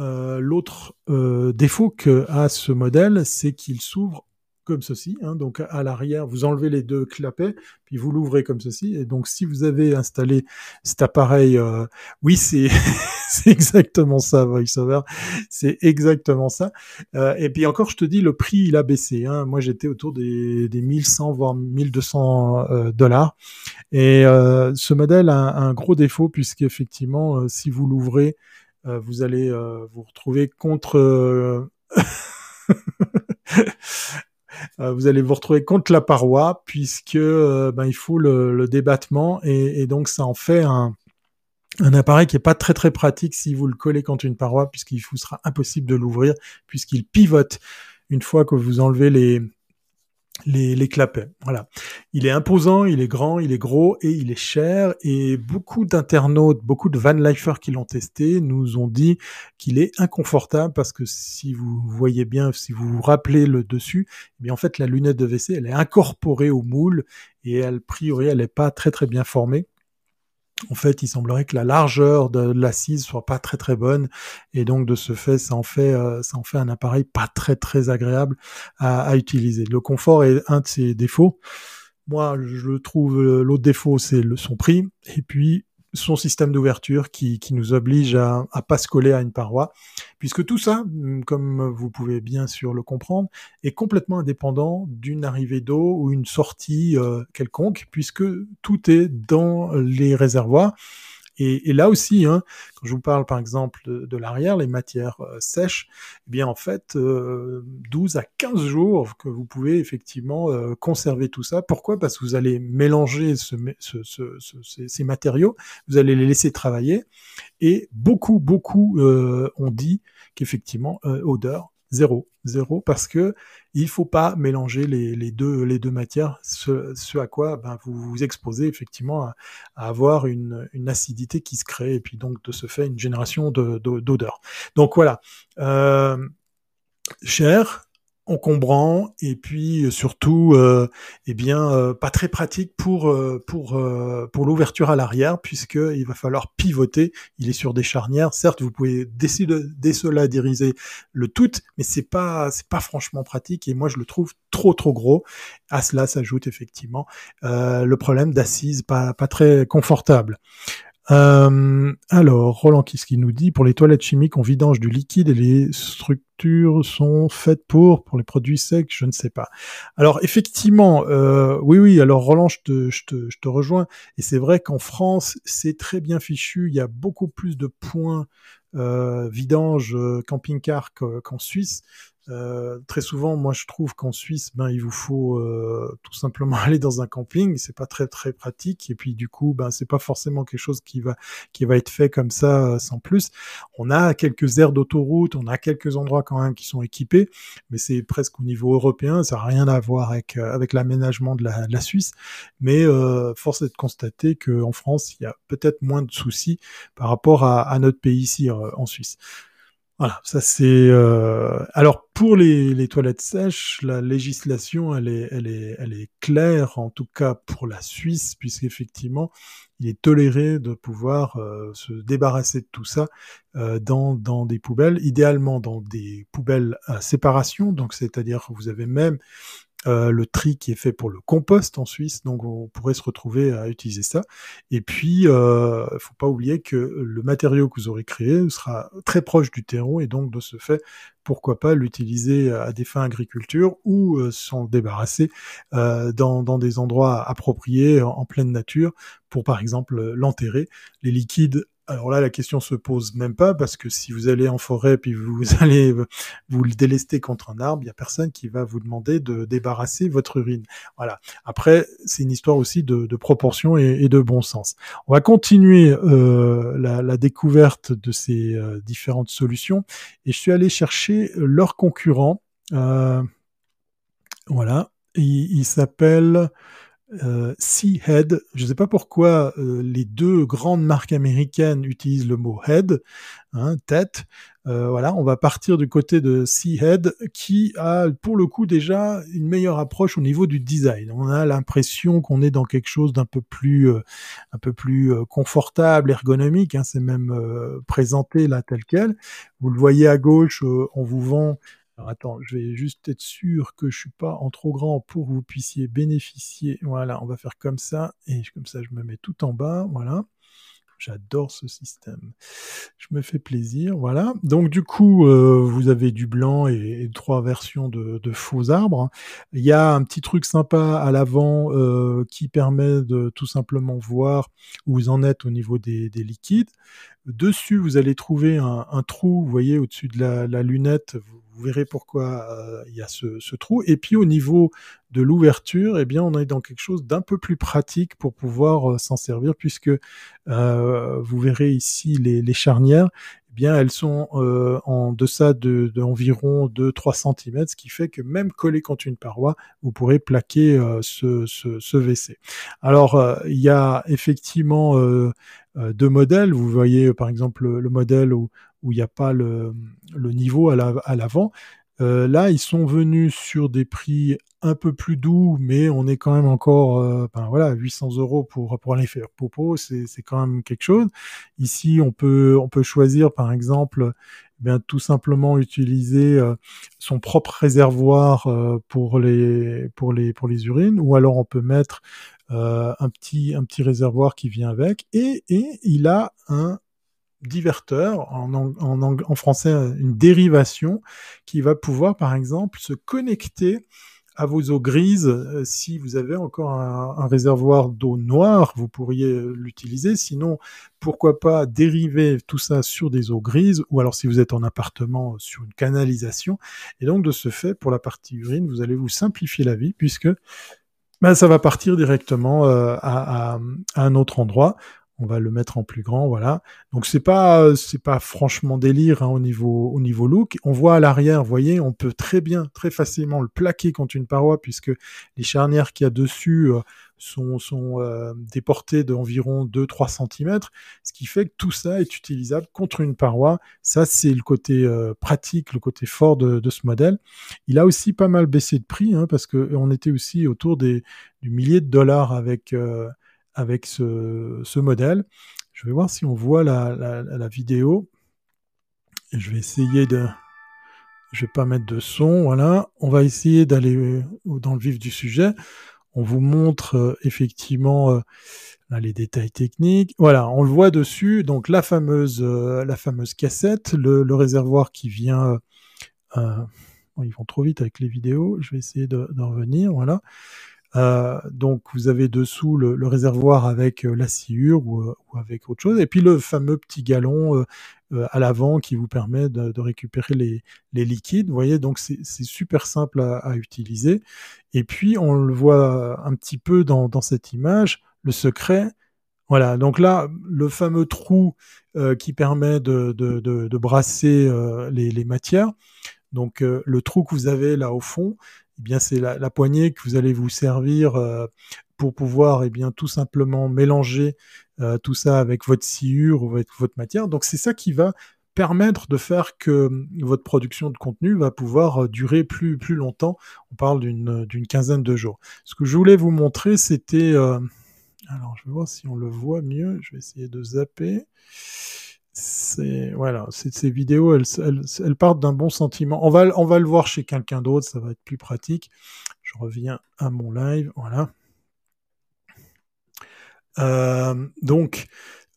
euh, l'autre euh, défaut que a ce modèle, c'est qu'il s'ouvre comme ceci. Hein, donc à l'arrière, vous enlevez les deux clapets, puis vous l'ouvrez comme ceci. Et donc si vous avez installé cet appareil, euh, oui, c'est (laughs) exactement ça, VoiceOver, c'est exactement ça. Euh, et puis encore, je te dis, le prix il a baissé. Hein. Moi, j'étais autour des, des 1100 voire 1200 euh, dollars. Et ce modèle a un gros défaut puisqu'effectivement, si vous l'ouvrez euh, vous allez euh, vous retrouver contre euh, (laughs) la paroi puisque ben, il faut le, débattement et, donc ça en fait un, appareil qui est pas très très pratique si vous le collez contre une paroi puisqu'il vous sera impossible de l'ouvrir puisqu'il pivote. Une fois que vous enlevez les les, les clapets. Voilà. Il est imposant, il est grand, il est gros et il est cher. Et beaucoup d'internautes, beaucoup de van lifers qui l'ont testé nous ont dit qu'il est inconfortable parce que si vous voyez bien, si vous vous rappelez le dessus, eh en fait la lunette de WC, elle est incorporée au moule et elle, a priori, elle n'est pas très très bien formée en fait, il semblerait que la largeur de l'assise soit pas très très bonne, et donc de ce fait, ça en fait, euh, ça en fait un appareil pas très très agréable à, à, utiliser. Le confort est un de ses défauts. Moi, je le trouve, euh, l'autre défaut, c'est son prix, et puis son système d'ouverture qui, qui, nous oblige à, à pas se coller à une paroi, puisque tout ça, mm, comme vous pouvez bien sûr le comprendre, est complètement indépendant d'une arrivée d'eau ou une sortie euh, quelconque, puisque tout est dans les réservoirs. Et, et, là aussi, hein, quand je vous parle par exemple de, de l'arrière, les matières euh, sèches, eh bien en fait, euh, 12 à 15 jours que vous pouvez effectivement euh, conserver tout ça. Pourquoi? Parce que vous allez mélanger ce, ce, ce, ces, ces, matériaux, vous allez les laisser travailler, et beaucoup, beaucoup euh, ont dit qu'effectivement, euh, odeur zéro, zéro, parce que il faut pas mélanger les, deux, les deux matières, ce, ce à quoi ben, vous vous exposez effectivement à, à avoir une, une, acidité qui se crée, et puis donc de ce fait une génération d'odeur. Donc voilà, euh, cher, encombrant et puis surtout euh, eh bien euh, pas très pratique pour euh, pour euh, pour l'ouverture à l'arrière puisque il va falloir pivoter. Il est sur des charnières. Certes vous pouvez décider désoladériser le tout mais c'est pas c'est pas franchement pratique et moi je le trouve trop trop gros. À cela s'ajoute effectivement euh, le problème d'assise pas pas très confortable euh, alors, Roland qu'est-ce qu'il nous dit? Pour les toilettes chimiques, on vidange du liquide et les structures sont faites pour Pour les produits secs, je ne sais pas. Alors, effectivement, euh, oui, oui, alors Roland, je te, je te, je te rejoins. Et c'est vrai qu'en France, c'est très bien fichu. Il y a beaucoup plus de points euh, vidange euh, camping-car qu'en Suisse. Euh, très souvent, moi, je trouve qu'en Suisse, ben, il vous faut euh, tout simplement (laughs) aller dans un camping. C'est pas très très pratique. Et puis, du coup, ben, c'est pas forcément quelque chose qui va qui va être fait comme ça euh, sans plus. On a quelques aires d'autoroute, on a quelques endroits quand même qui sont équipés, mais c'est presque au niveau européen. Ça n'a rien à voir avec euh, avec l'aménagement de la, de la, Suisse. Mais euh, force est de constater qu'en France, il y a peut-être moins de soucis par rapport à, à notre pays ici en Suisse. Voilà, ça c'est. Euh... Alors pour les, toilettes sèches, la législation elle est claire en tout cas pour la Suisse, puisqu'effectivement il est toléré de pouvoir euh, se débarrasser de tout ça euh, dans, dans des poubelles, idéalement dans des poubelles à séparation. Donc c'est-à-dire que vous avez même euh, le tri qui est fait pour le compost en Suisse, donc on pourrait se retrouver à utiliser ça. Et puis, il euh, faut pas oublier que le matériau que vous aurez créé sera très proche du terreau et donc de ce fait, pourquoi pas l'utiliser à des fins agriculture ou euh, s'en débarrasser dans, des endroits appropriés en pleine nature pour par exemple l'enterrer. Les liquides alors là, la question se pose même pas parce que si vous allez en forêt puis vous (laughs) allez vous le délester contre un arbre, il y a personne qui va vous demander de débarrasser votre urine. Voilà. Après, c'est une histoire aussi de, proportion et, de bon sens. On va continuer euh, la, découverte de ces euh, différentes solutions et je suis allé chercher leur concurrent. Euh, voilà. Il, il s'appelle euh, Head. Je ne sais pas pourquoi euh, les deux grandes marques américaines utilisent le mot head, hein, tête. Euh, voilà, on va partir du côté de Head qui a pour le coup déjà une meilleure approche au niveau du design. On a l'impression qu'on est dans quelque chose d'un peu plus, euh, un peu plus euh, confortable, ergonomique. Hein, C'est même euh, présenté là tel quel. Vous le voyez à gauche, on vous vend alors attends, je vais juste être sûr que je suis pas en trop grand pour que vous puissiez bénéficier. Voilà, on va faire comme ça. Et comme ça, je me mets tout en bas. Voilà. J'adore ce système. Je me fais plaisir. Voilà. Donc du coup, euh, vous avez du blanc et, trois versions de, faux arbres. Il y a un petit truc sympa à l'avant euh, qui permet de tout simplement voir où vous en êtes au niveau des liquides. Dessus, vous allez trouver un, un trou, vous voyez, au-dessus de la, la lunette, vous, verrez pourquoi euh, il y a ce, ce, trou. Et puis au niveau de l'ouverture, eh bien, on est dans quelque chose d'un peu plus pratique pour pouvoir euh, s'en servir, puisque euh, vous verrez ici les, les charnières bien elles sont en deçà de, environ 2-3 cm, ce qui fait que même collé contre une paroi, vous pourrez plaquer ce, ce, ce, WC. Alors il y a effectivement deux modèles. Vous voyez par exemple le, modèle où il n'y a pas le, niveau à l'avant. Euh, là, ils sont venus sur des prix un peu plus doux, mais on est quand même encore, euh, ben voilà, 800 euros pour pour aller faire popo, c'est quand même quelque chose. Ici, on peut on peut choisir, par exemple, eh bien tout simplement utiliser euh, son propre réservoir pour les pour les pour les urines, ou alors on peut mettre un petit un petit réservoir qui vient avec, et et il a un diverteur, en, en, en, français une dérivation, qui va pouvoir par exemple se connecter à vos eaux grises. Euh, si vous avez encore un, réservoir d'eau noire, vous pourriez l'utiliser. Sinon, pourquoi pas dériver tout ça sur des eaux grises, ou alors si vous êtes en appartement, sur une canalisation. Et donc de ce fait, pour la partie urine, vous allez vous simplifier la vie, puisque ben, ça va partir directement euh, à, à, à, un autre endroit on va le mettre en plus grand, voilà. Donc c'est pas c'est pas franchement délire hein, au niveau au niveau look. On voit à l'arrière, vous voyez, on peut très bien, très facilement le plaquer contre une paroi puisque les charnières qu'il y a dessus euh, sont sont euh, déportées d'environ 2-3 cm, ce qui fait que tout ça est utilisable contre une paroi. Ça c'est le côté euh, pratique, le côté fort de, de, ce modèle. Il a aussi pas mal baissé de prix hein, parce que on était aussi autour des du millier de dollars avec avec ce, ce, modèle. Je vais voir si on voit la, la, la vidéo. Je vais essayer de... Je vais pas mettre de son, voilà. On va essayer d'aller euh, dans le vif du sujet. On vous montre euh, effectivement euh, les détails techniques. Voilà, on le voit dessus. Donc la fameuse, euh, la fameuse cassette, le, réservoir qui vient. Bon, ils vont trop vite avec les vidéos. Je vais essayer d'en revenir. Voilà. Donc vous avez dessous le, réservoir avec la sciure ou, avec autre chose, et puis le fameux petit galon à l'avant qui vous permet de, récupérer les, liquides. Vous voyez, donc c'est super simple à, utiliser. Et puis on le voit un petit peu dans, cette image, le secret. Voilà, donc là, le fameux trou qui permet de, brasser les, les, matières. Donc le trou que vous avez là au fond, eh bien c'est la, la, poignée que vous allez vous servir euh, pour pouvoir eh bien tout simplement mélanger euh, tout ça avec votre sciure ou avec votre matière. Donc c'est ça qui va permettre de faire que hum, votre production de contenu va pouvoir euh, durer plus plus longtemps. On parle d'une quinzaine de jours. Ce que je voulais vous montrer, c'était euh... alors je vais voir si on le voit mieux. Je vais essayer de zapper voilà, ces vidéos, elles, elles, elles partent d'un bon sentiment. On va, on va le voir chez quelqu'un d'autre, ça va être plus pratique. Je reviens à mon live, voilà. Euh, donc,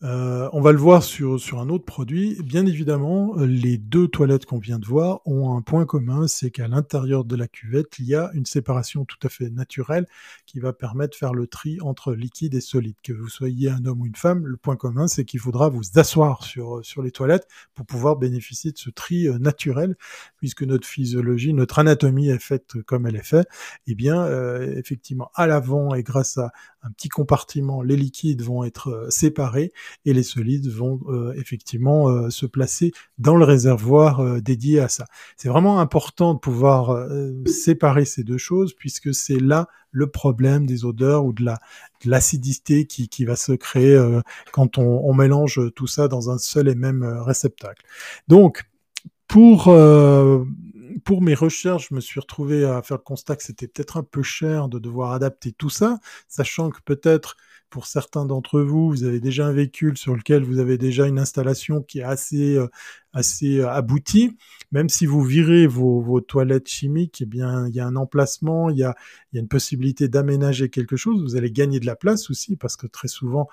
euh, on va le voir sur, sur un autre produit. Bien évidemment, les deux toilettes qu'on vient de voir ont un point commun, c'est qu'à l'intérieur de la cuvette, il y a une séparation tout à fait naturelle qui va permettre de faire le tri entre liquide et solide. Que vous soyez un homme ou une femme, le point commun, c'est qu'il faudra vous asseoir sur, sur les toilettes pour pouvoir bénéficier de ce tri euh, naturel, puisque notre physiologie, notre anatomie est faite comme elle est faite. Eh bien, euh, effectivement, à l'avant et grâce à un petit compartiment, les liquides vont être euh, séparés et les solides vont euh, effectivement euh, se placer dans le réservoir euh, dédié à ça. C'est vraiment important de pouvoir séparer ces deux choses puisque c'est là le problème des odeurs ou de la de l'acidité qui, qui va se créer quand on, on, mélange tout ça dans un seul et même réceptacle. Donc pour pour mes recherches, je me suis retrouvé à faire le constat que c'était peut-être un peu cher de devoir adapter tout ça, sachant que peut-être pour certains d'entre vous, vous avez déjà un véhicule sur lequel vous avez déjà une installation qui est assez euh, assez euh, aboutie. Même si vous virez vos, vos, toilettes chimiques, eh bien il y a un emplacement, il y a, il y a une possibilité d'aménager quelque chose. Vous allez gagner de la place aussi parce que très souvent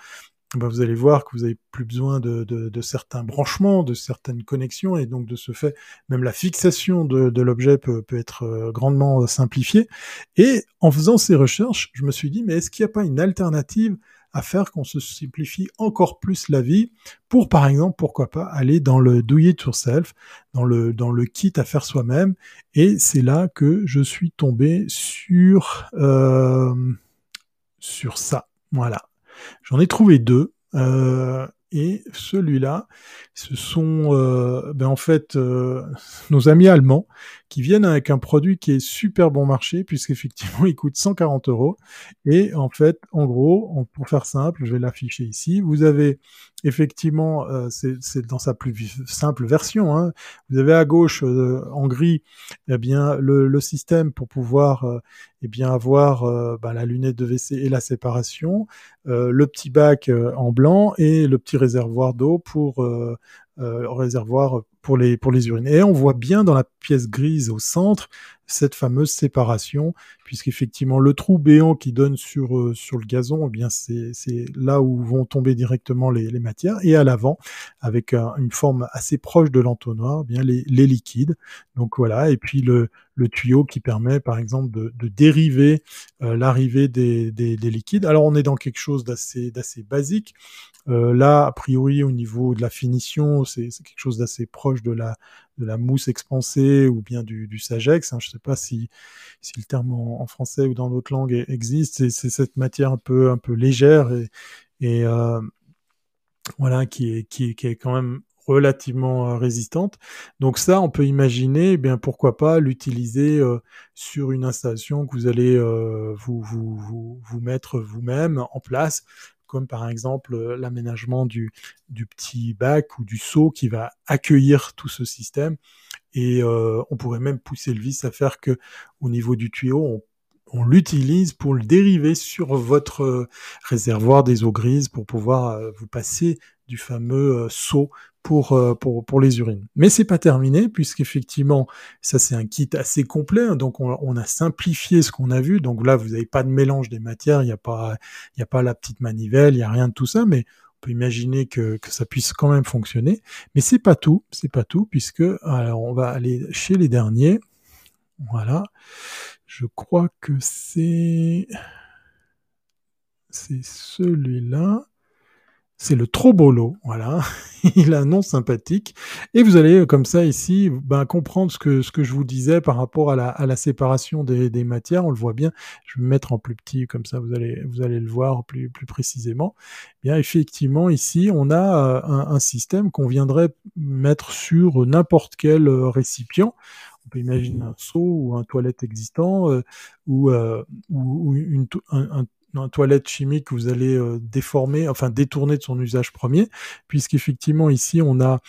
ben vous allez voir que vous avez plus besoin de, de, de, certains branchements, de certaines connexions, et donc de ce fait, même la fixation de, de l'objet peut, peut, être euh, grandement simplifiée. Et en faisant ces recherches, je me suis dit, mais est-ce qu'il n'y a pas une alternative à faire qu'on se simplifie encore plus la vie pour, par exemple, pourquoi pas aller dans le do it yourself, dans le, dans le kit à faire soi-même? Et c'est là que je suis tombé sur, euh, sur ça. Voilà. J'en ai trouvé deux. Euh, Et celui-là, ce sont ben en fait nos amis allemands qui viennent avec un produit qui est super bon marché puisqu'effectivement (laughs) il coûte 140 euros. Et en fait, en gros, pour faire simple, je vais l'afficher ici. Vous avez effectivement, euh, c'est dans sa plus simple version. Hein. Vous avez à gauche euh, en gris, eh bien le, le, système pour pouvoir euh, eh bien avoir euh, bah, la lunette de WC et la séparation, le petit bac en blanc et le petit réservoir d'eau pour réservoir pour les, pour les urines. Et on voit bien dans la pièce grise au centre cette fameuse séparation, puisqu'effectivement le trou béant qui donne sur, euh, sur le gazon, eh bien c'est là où vont tomber directement les, matières, et à l'avant, avec une forme assez proche de l'entonnoir, eh bien les, les, liquides. Donc voilà, et puis le, le tuyau qui permet par exemple de, de dériver euh, l'arrivée des, des, des, liquides. Alors on est dans quelque chose d'assez basique, euh, là, a priori, au niveau de la finition, c'est quelque chose d'assez proche de la, de la mousse expansée ou bien du, du Sagex. Hein. Je ne sais pas si, si le terme en, français ou dans d'autres langues existe. C'est cette matière un peu, un peu légère et, et euh, voilà, qui est, qui, qui est quand même relativement euh, résistante. Donc ça, on peut imaginer, eh bien pourquoi pas l'utiliser euh, sur une installation que vous allez euh, vous, vous, vous, vous, mettre vous-même en place comme par exemple euh, l'aménagement du, petit bac ou du seau qui va accueillir tout ce système. Et euh, on pourrait même pousser le vis à faire que au niveau du tuyau, on, on l'utilise pour le dériver sur votre euh, réservoir des eaux grises pour pouvoir vous passer du fameux seau pour, euh, pour, pour les urines. Mais c'est pas terminé puisqu'effectivement, ça c'est un kit assez complet. Hein, donc on, a simplifié ce qu'on a vu. Donc là, vous n'avez pas de mélange des matières, il n'y a pas, a pas la petite manivelle, il n'y a rien de tout ça, mais on peut imaginer que, que ça puisse quand même fonctionner. Mais c'est pas tout, c'est pas tout puisque alors on va aller chez les derniers. Voilà. Je crois que c'est c'est celui-là c'est le Trobolo, voilà. (laughs) Il a un nom sympathique. Et vous allez, euh, comme ça, ici, ben, comprendre ce que, ce que je vous disais par rapport à la, à la séparation des, des, matières. On le voit bien. Je vais me mettre en plus petit, comme ça, vous allez, vous allez le voir plus, plus précisément. Eh bien, effectivement, ici, on a euh, un, un système qu'on viendrait mettre sur n'importe quel euh, récipient. On peut imaginer un seau ou un toilette existant euh, ou, euh, ou, une, un, un une toilette chimique que vous allez euh, déformer, enfin détourner de son usage premier, puisqu'effectivement ici on a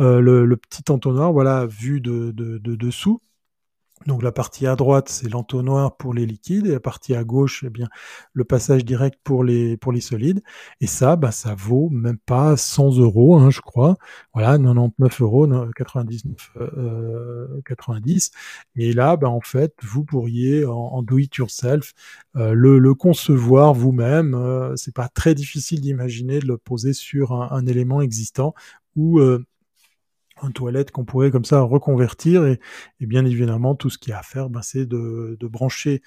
euh, le, petit entonnoir, voilà, vu de dessous, donc la partie à droite, c'est l'entonnoir pour les liquides, et la partie à gauche, eh bien, le passage direct pour les, pour les solides. Et ça, bah, ça vaut même pas 100 euros, hein, je crois. Voilà, 99 euros, 99, euh, 90. Et là, bah, en fait, vous pourriez, en, do it yourself, euh, le, concevoir vous-même. Euh, c'est pas très difficile d'imaginer de le poser sur un, un élément existant ou euh, une toilette qu'on pourrait comme ça reconvertir et, bien évidemment tout ce qu'il y a à faire ben, c'est de, de, brancher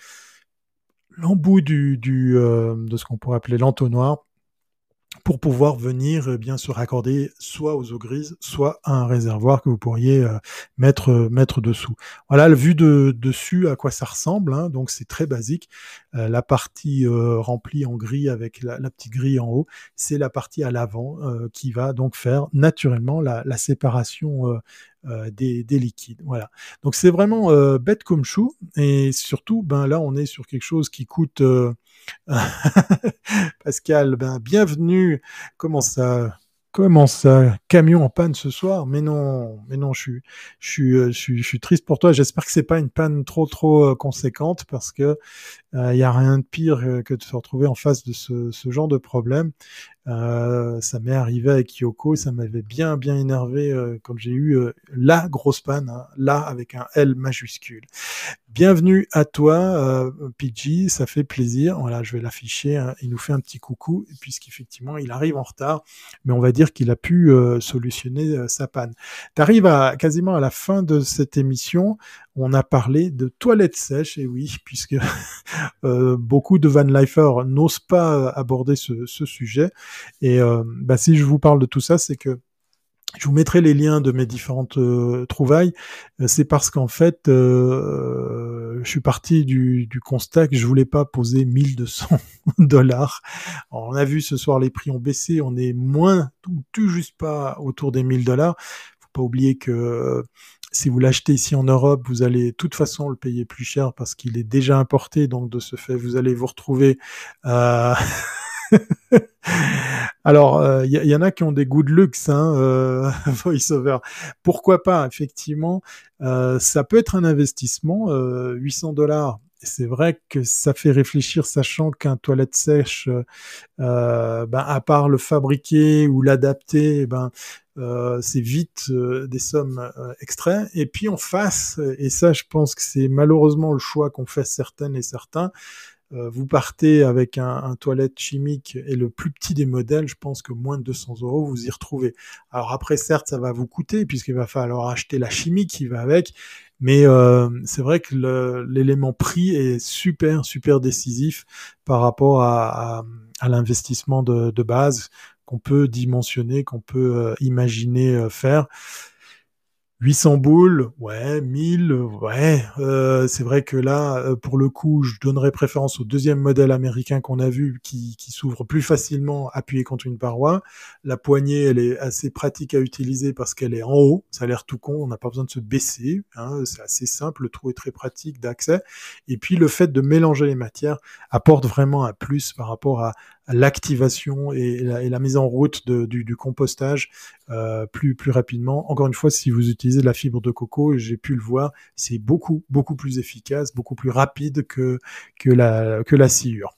l'embout du, du euh, de ce qu'on pourrait appeler l'entonnoir pour pouvoir venir eh bien se raccorder soit aux eaux grises, soit à un réservoir que vous pourriez euh, mettre mettre dessous. Voilà le vue de dessus à quoi ça ressemble. Hein, donc c'est très basique. Euh, la partie euh, remplie en gris avec la, la, petite grille en haut, c'est la partie à l'avant euh, qui va donc faire naturellement la, la séparation euh, euh, des, des, liquides. Voilà. Donc c'est vraiment bête comme chou et surtout ben là on est sur quelque chose qui coûte (laughs) Pascal, ben bienvenue. Comment ça Comment ça Camion en panne ce soir? Mais non, mais non, je suis, je suis, euh, je suis, je suis triste pour toi. J'espère que c'est pas une panne trop, trop euh, conséquente parce que il euh, y a rien de pire que de se retrouver en face de ce genre de problème. Euh, ça m'est arrivé avec Yoko, ça m'avait bien bien énervé euh, quand j'ai eu euh, la grosse panne, hein, là avec un L majuscule. Bienvenue à toi, euh, PG, ça fait plaisir. Voilà, je vais l'afficher. Hein. Il nous fait un petit coucou puisqu'effectivement il arrive en retard, mais on va dire qu'il a pu euh, solutionner sa panne. Tu arrives à quasiment à la fin de cette émission on a parlé de toilettes sèches, et oui, (laughs) puisque euh, beaucoup de van lifers n'osent pas euh, aborder ce, sujet. Et euh, bah, si je vous parle de tout ça, c'est que je vous mettrai les liens de mes différentes euh, trouvailles. C'est parce qu'en fait, je suis parti du, du, constat que je voulais pas poser 1200 (laughs) dollars. On a vu ce soir les prix ont baissé, on est moins tout, tout juste pas autour des 1000 dollars. Faut pas oublier que si vous l'achetez ici en Europe, vous allez de toute façon le payer plus cher parce qu'il est déjà importé. Donc de ce fait, vous allez vous retrouver. Euh... (laughs) Alors, il euh, y, en a qui ont des goûts de luxe, hein, euh, (laughs) VoiceOver. Pourquoi pas? Effectivement, euh, ça peut être un investissement. 800 dollars, c'est vrai que ça fait réfléchir, sachant qu'un toilette sèche, ben, à part le fabriquer ou l'adapter, eh ben euh, c'est vite euh, des sommes extraites. Et puis en face, et ça, je pense que c'est malheureusement le choix qu'ont fait certaines et certains. vous partez avec un, un, toilette chimique et le plus petit des modèles, je pense que moins de 200 euros, vous y retrouvez. Alors après, certes, ça va vous coûter puisqu'il va falloir acheter la chimie qui va avec, mais euh, c'est vrai que l'élément prix est super, super décisif par rapport à, à, à l'investissement de, de, base qu'on peut dimensionner, qu'on peut euh, imaginer euh, faire. 800 boules, ouais, 1000, ouais. Euh, c'est vrai que là, euh, pour le coup, je donnerais préférence au deuxième modèle américain qu'on a vu, qui, qui s'ouvre plus facilement appuyé contre une paroi. La poignée, elle est assez pratique à utiliser parce qu'elle est en haut. Ça a l'air tout con, on n'a pas besoin de se baisser. Hein, c'est assez simple, le trou est très pratique d'accès. Et puis le fait de mélanger les matières apporte vraiment un plus par rapport à, l'activation et, la mise en route du, compostage euh, plus plus rapidement. Encore une fois, si vous utilisez de la fibre de coco, j'ai pu le voir, c'est beaucoup beaucoup plus efficace, beaucoup plus rapide que que la que la sciure.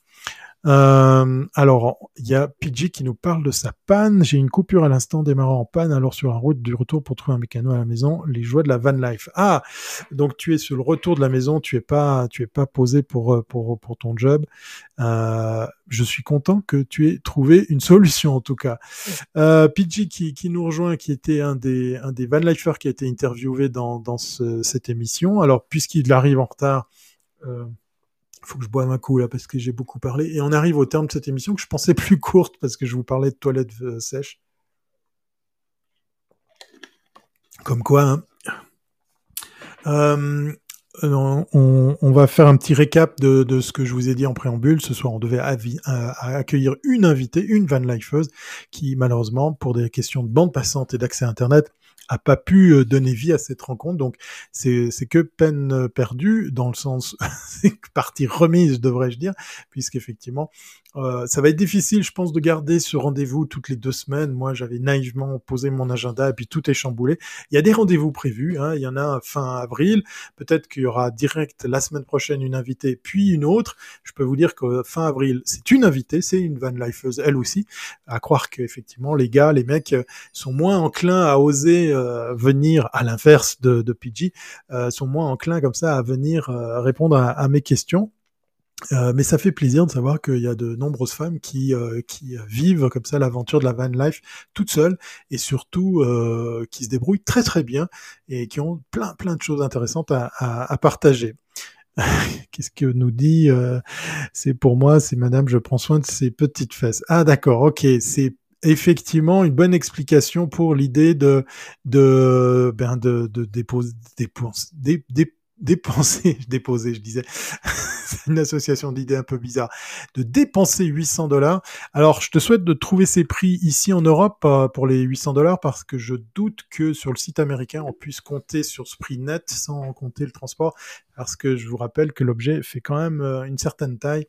Euh, alors, il y a PG qui nous parle de sa panne. J'ai une coupure à l'instant démarrant en panne, alors sur la route du retour pour trouver un mécano à la maison. Les joies de la van life. Ah, donc tu es sur le retour de la maison, tu es pas, tu es pas posé pour euh, pour pour ton job. Euh, je suis content que tu aies trouvé une solution en tout cas. Euh, qui, qui nous rejoint, qui était un des un des van lifers qui a été interviewé dans dans ce, cette émission. Alors puisqu'il arrive en retard. Euh, faut que je boive un coup là parce que j'ai beaucoup parlé. Et on arrive au terme de cette émission que je pensais plus courte parce que je vous parlais de toilettes euh, sèches. Comme quoi, hein. euh, on, on, va faire un petit récap de, de, ce que je vous ai dit en préambule. Ce soir, on devait euh, accueillir une invitée, une van lifeuse, qui malheureusement, pour des questions de bande passante et d'accès à Internet, a pas pu euh, donner vie à cette rencontre. Donc c'est que peine euh, perdue dans le sens (laughs) partie remise devrais-je dire, puisqu'effectivement euh, ça va être difficile, je pense, de garder ce rendez-vous toutes les deux semaines. Moi, j'avais naïvement posé mon agenda et puis tout est chamboulé. Il y a des rendez-vous prévus. Hein. Il y en a fin avril. Peut-être qu'il y aura direct la semaine prochaine une invitée, puis une autre. Je peux vous dire que fin avril, c'est une invitée, c'est une van lifeuse, elle aussi. À croire qu'effectivement, les gars, les mecs sont moins enclins à oser euh, venir, à l'inverse de, PG, euh, sont moins enclins comme ça à venir euh, répondre à, mes questions. Mais ça fait plaisir de savoir qu'il y a de nombreuses femmes qui, qui vivent comme ça l'aventure de la van life toutes seules et surtout qui se débrouillent très très bien et qui ont plein plein de choses intéressantes à, à partager. (laughs) Qu'est-ce que nous dit C'est pour moi, c'est Madame, je prends soin de ses petites fesses. Ah d'accord, ok, c'est effectivement une bonne explication pour l'idée de de ben de, de déposer, déposer, dépenser, (laughs) déposer, je disais, (laughs) c'est une association d'idées un peu bizarre, de dépenser 800 dollars. Alors, je te souhaite de trouver ces prix ici en Europe euh, pour les 800 dollars parce que je doute que sur le site américain, on puisse compter sur ce prix net sans compter le transport parce que je vous rappelle que l'objet fait quand même euh, une certaine taille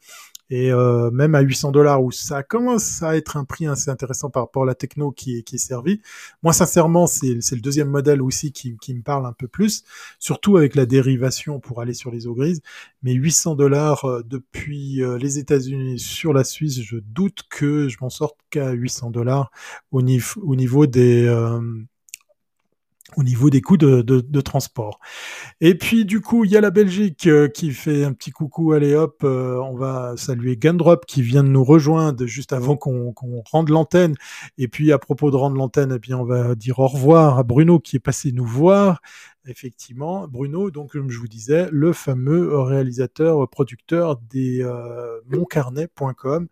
et euh, même à 800 dollars où ça commence à être un prix assez intéressant par rapport à la techno qui est, qui est servie. Moi, sincèrement, c'est le deuxième modèle aussi qui, qui, me parle un peu plus, surtout avec la dérivation pour aller sur les eaux grises. Mais 800 dollars euh, depuis euh, les États-Unis sur la Suisse, je doute que je m'en sorte qu'à 800 dollars au, niveau, au niveau des euh, au niveau des coûts de, transport. Et puis du coup, il y a la Belgique euh, qui fait un petit coucou, allez hop, euh, on va saluer Gundrop qui vient de nous rejoindre juste avant qu'on rende l'antenne. Et puis à propos de rendre l'antenne, eh on va dire au revoir à Bruno qui est passé nous voir effectivement, Bruno, donc comme je vous disais, le fameux réalisateur, producteur des euh, moncarnet.com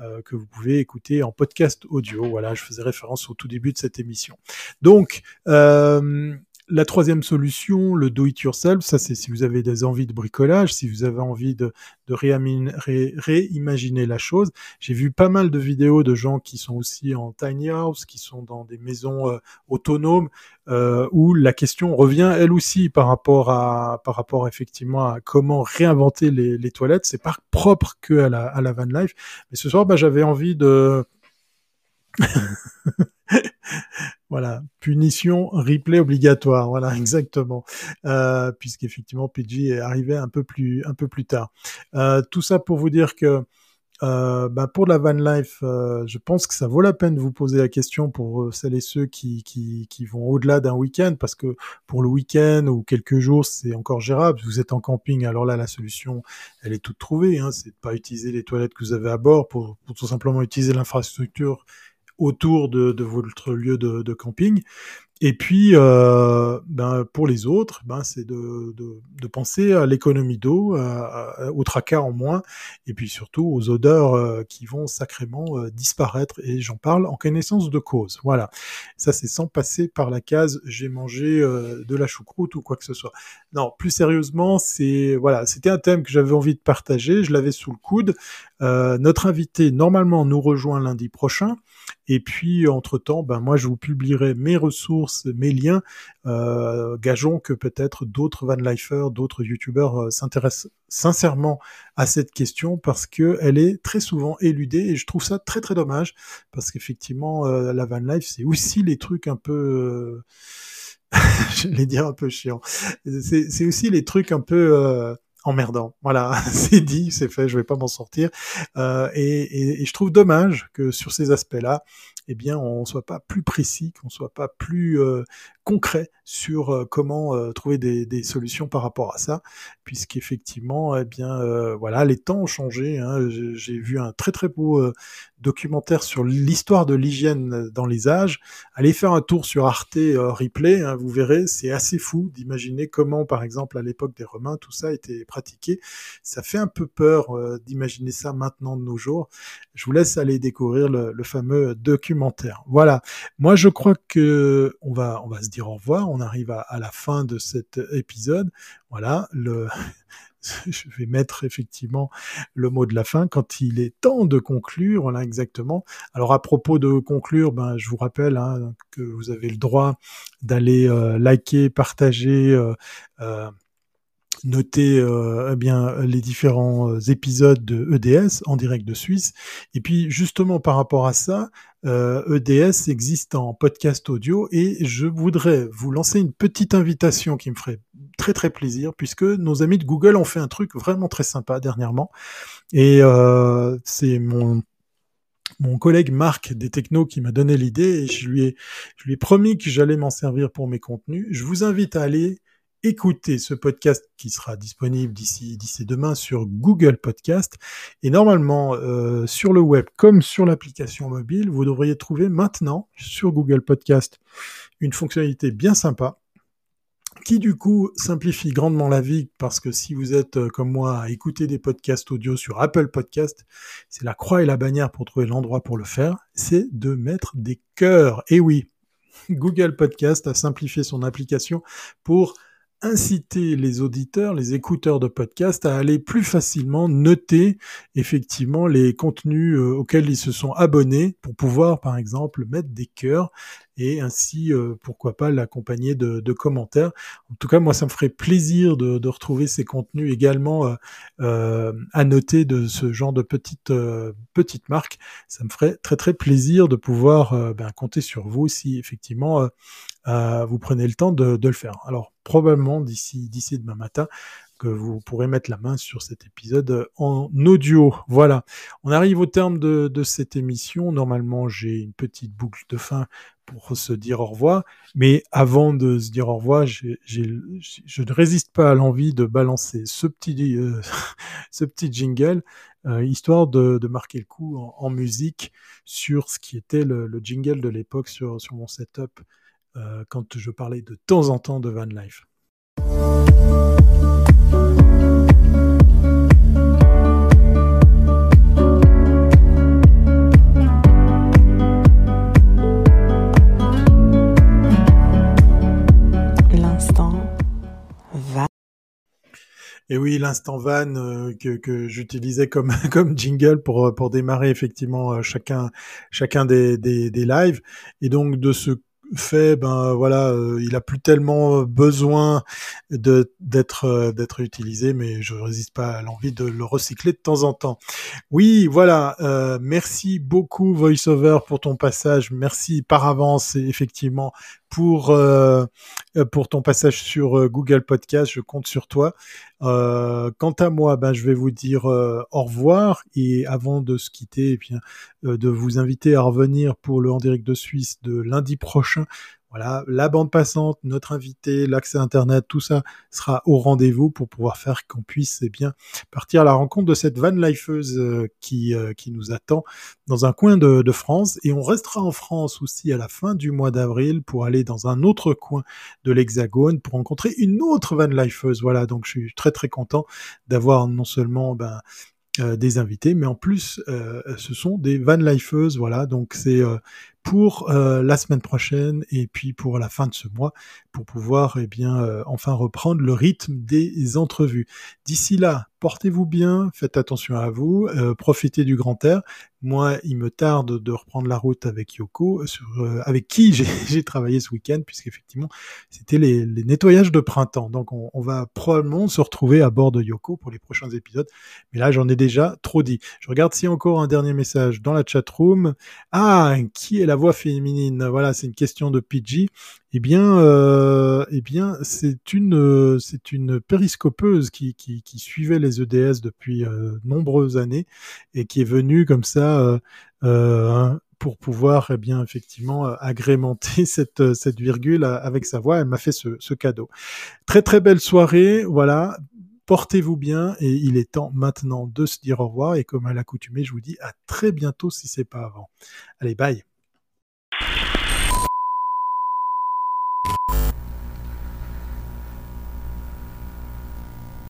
euh, que vous pouvez écouter en podcast audio. Voilà, je faisais référence au tout début de cette émission. Donc, euh, la troisième solution, le do it yourself, ça c'est si vous avez des envies de bricolage, si vous avez envie de, réimaginer la chose. J'ai vu pas mal de vidéos de gens qui sont aussi en tiny house, qui sont dans des maisons euh, autonomes, euh, où la question revient elle aussi par rapport à par rapport effectivement à comment réinventer les, les toilettes. C'est pas propre que à la van life. Mais ce soir, bah, j'avais envie de (laughs) (laughs) voilà, punition, replay obligatoire, voilà, exactement, euh, puisqu'effectivement PG est arrivé un peu plus, un peu plus tard. Euh, tout ça pour vous dire que euh, bah pour la van life, euh, je pense que ça vaut la peine de vous poser la question pour euh, celles et ceux qui, qui, qui vont au-delà d'un week-end, parce que pour le week-end ou quelques jours, c'est encore gérable. Vous êtes en camping, alors là, la solution, elle est toute trouvée. Hein, c'est de pas utiliser les toilettes que vous avez à bord pour, pour tout simplement utiliser l'infrastructure autour de, votre lieu de, camping. Et puis, euh, ben, pour les autres, ben, c'est de, penser à l'économie d'eau, au tracas en moins, et puis surtout aux odeurs euh, qui vont sacrément euh, disparaître. Et j'en parle en connaissance de cause. Voilà. Ça, c'est sans passer par la case j'ai mangé de la choucroute ou quoi que ce soit. Non, plus sérieusement, c'est voilà, c'était un thème que j'avais envie de partager. Je l'avais sous le coude. Notre invité normalement nous rejoint lundi prochain. Et puis, entre-temps, ben, moi, je vous publierai mes ressources, mes liens. Euh, gageons que peut-être d'autres vanlifers, d'autres youtubeurs euh, s'intéressent sincèrement à cette question parce que elle est très souvent éludée et je trouve ça très très dommage parce qu'effectivement, euh, la van life, c'est aussi les trucs un peu... (laughs) je vais dire un peu chiant. C'est aussi les trucs un peu emmerdant. Voilà, (laughs) c'est dit, c'est fait, je vais pas m'en sortir. Euh, et, et, et, je trouve dommage que sur ces aspects-là, eh bien, on soit pas plus précis, qu'on soit pas plus euh, concret sur euh, comment euh, trouver des, solutions par rapport à ça, puisqu'effectivement, eh bien, voilà, les temps ont changé. Hein. J'ai vu un très très beau documentaire sur l'histoire de l'hygiène dans les âges. Allez faire un tour sur Arte Replay, hein, vous verrez, c'est assez fou d'imaginer comment, par exemple, à l'époque des Romains, tout ça était pratiqué. Ça fait un peu peur d'imaginer ça maintenant de nos jours. Je vous laisse aller découvrir le, le fameux documentaire. Voilà. Moi, je crois que on va se dire au revoir. On arrive à, la fin de cet épisode. Voilà, le, (laughs) je vais mettre effectivement le mot de la fin quand il est temps de conclure. Voilà, exactement. Alors, à propos de conclure, ben, je vous rappelle hein, que vous avez le droit d'aller euh, liker, partager, euh, euh, noter euh, eh bien les différents euh, épisodes de EDS en direct de Suisse. Et puis justement par rapport à ça, euh, EDS existe en podcast audio et je voudrais vous lancer une petite invitation qui me ferait très très plaisir puisque nos amis de Google ont fait un truc vraiment très sympa dernièrement et euh, c'est mon mon collègue Marc des Technos qui m'a donné l'idée et je lui ai, je lui ai promis que j'allais m'en servir pour mes contenus. Je vous invite à aller écouter ce podcast qui sera disponible d'ici d'ici demain sur Google Podcast et normalement euh, sur le web comme sur l'application mobile vous devriez trouver maintenant sur Google Podcast une fonctionnalité bien sympa qui du coup simplifie grandement la vie parce que si vous êtes euh, comme moi à écouter des podcasts audio sur Apple Podcast, c'est la croix et la bannière pour trouver l'endroit pour le faire, c'est de mettre des cœurs. Et oui, (laughs) Google Podcast a simplifié son application pour inciter les auditeurs, les écouteurs de podcast à aller plus facilement noter effectivement les contenus euh, auxquels ils se sont abonnés pour pouvoir par exemple mettre des cœurs et ainsi euh, pourquoi pas l'accompagner de, commentaires. En tout cas moi ça me ferait plaisir de, retrouver ces contenus également euh, euh à noter de ce genre de petites petites marques. Ça me ferait très très plaisir de pouvoir ben, compter sur vous si effectivement vous prenez le temps de, de le faire. Alors probablement d'ici d'ici demain matin que vous pourrez mettre la main sur cet épisode en audio. Voilà, on arrive au terme de, de cette émission. Normalement, j'ai une petite boucle de fin pour se dire au revoir. Mais avant de se dire au revoir, je ne résiste pas à l'envie de balancer ce petit, euh, (laughs) ce petit jingle, euh, histoire de, de, marquer le coup en, en, musique sur ce qui était le, le jingle de l'époque sur, sur mon setup euh, quand je parlais de temps en temps de van life. Et oui, l'instant van euh, que, que j'utilisais comme (laughs) comme jingle pour euh, pour démarrer effectivement chacun chacun des, des, des lives et donc de ce fait, ben voilà, euh, il a plus tellement besoin de d'être euh, d'être utilisé, mais je résiste pas à l'envie de le recycler de temps en temps. Oui, voilà. Euh, merci beaucoup VoiceOver pour ton passage. Merci par avance effectivement pour euh, pour ton passage sur Google Podcast. Je compte sur toi. Euh, quant à moi, ben je vais vous dire au revoir et avant de se quitter, eh bien de vous inviter à revenir pour le En de Suisse de lundi prochain voilà, la bande passante, notre invité, l'accès Internet, tout ça sera au rendez-vous pour pouvoir faire qu'on puisse eh bien partir à la rencontre de cette van lifeuse euh, qui, euh, qui nous attend dans un coin de, France. Et on restera en France aussi à la fin du mois d'avril pour aller dans un autre coin de l'Hexagone pour rencontrer une autre van lifeuse. Voilà, donc je suis très très content d'avoir non seulement ben, euh, des invités, mais en plus, ce sont des van lifeuses, voilà. Donc c'est pour la semaine prochaine et puis pour la fin de ce mois, pour pouvoir eh bien enfin reprendre le rythme des entrevues. D'ici là, portez-vous bien, faites attention à vous, euh, profitez du grand air. Moi, il me tarde de reprendre la route avec Yoko, euh, avec qui (laughs) j'ai travaillé ce week-end, puisqu'effectivement, c'était les, nettoyages de printemps. Donc, on, va probablement se retrouver à bord de Yoko pour les prochains épisodes. Mais là, j'en ai déjà trop dit. Je regarde a encore un dernier message dans la chat room. Ah, qui est la voix féminine Voilà, c'est une question de PG. Eh bien, euh, eh bien, c'est une, euh, c'est une périscopeuse qui, qui, qui, suivait les EDS depuis euh, nombreuses années et qui est venue comme ça euh pour pouvoir, eh bien, effectivement, agrémenter (laughs) cette, cette virgule avec sa voix. Elle m'a fait ce, ce cadeau. Très très belle soirée. Voilà. Portez-vous bien et il est temps maintenant de se dire au revoir. Et comme à l'accoutumée, je vous dis à très bientôt si c'est pas avant. Allez, bye.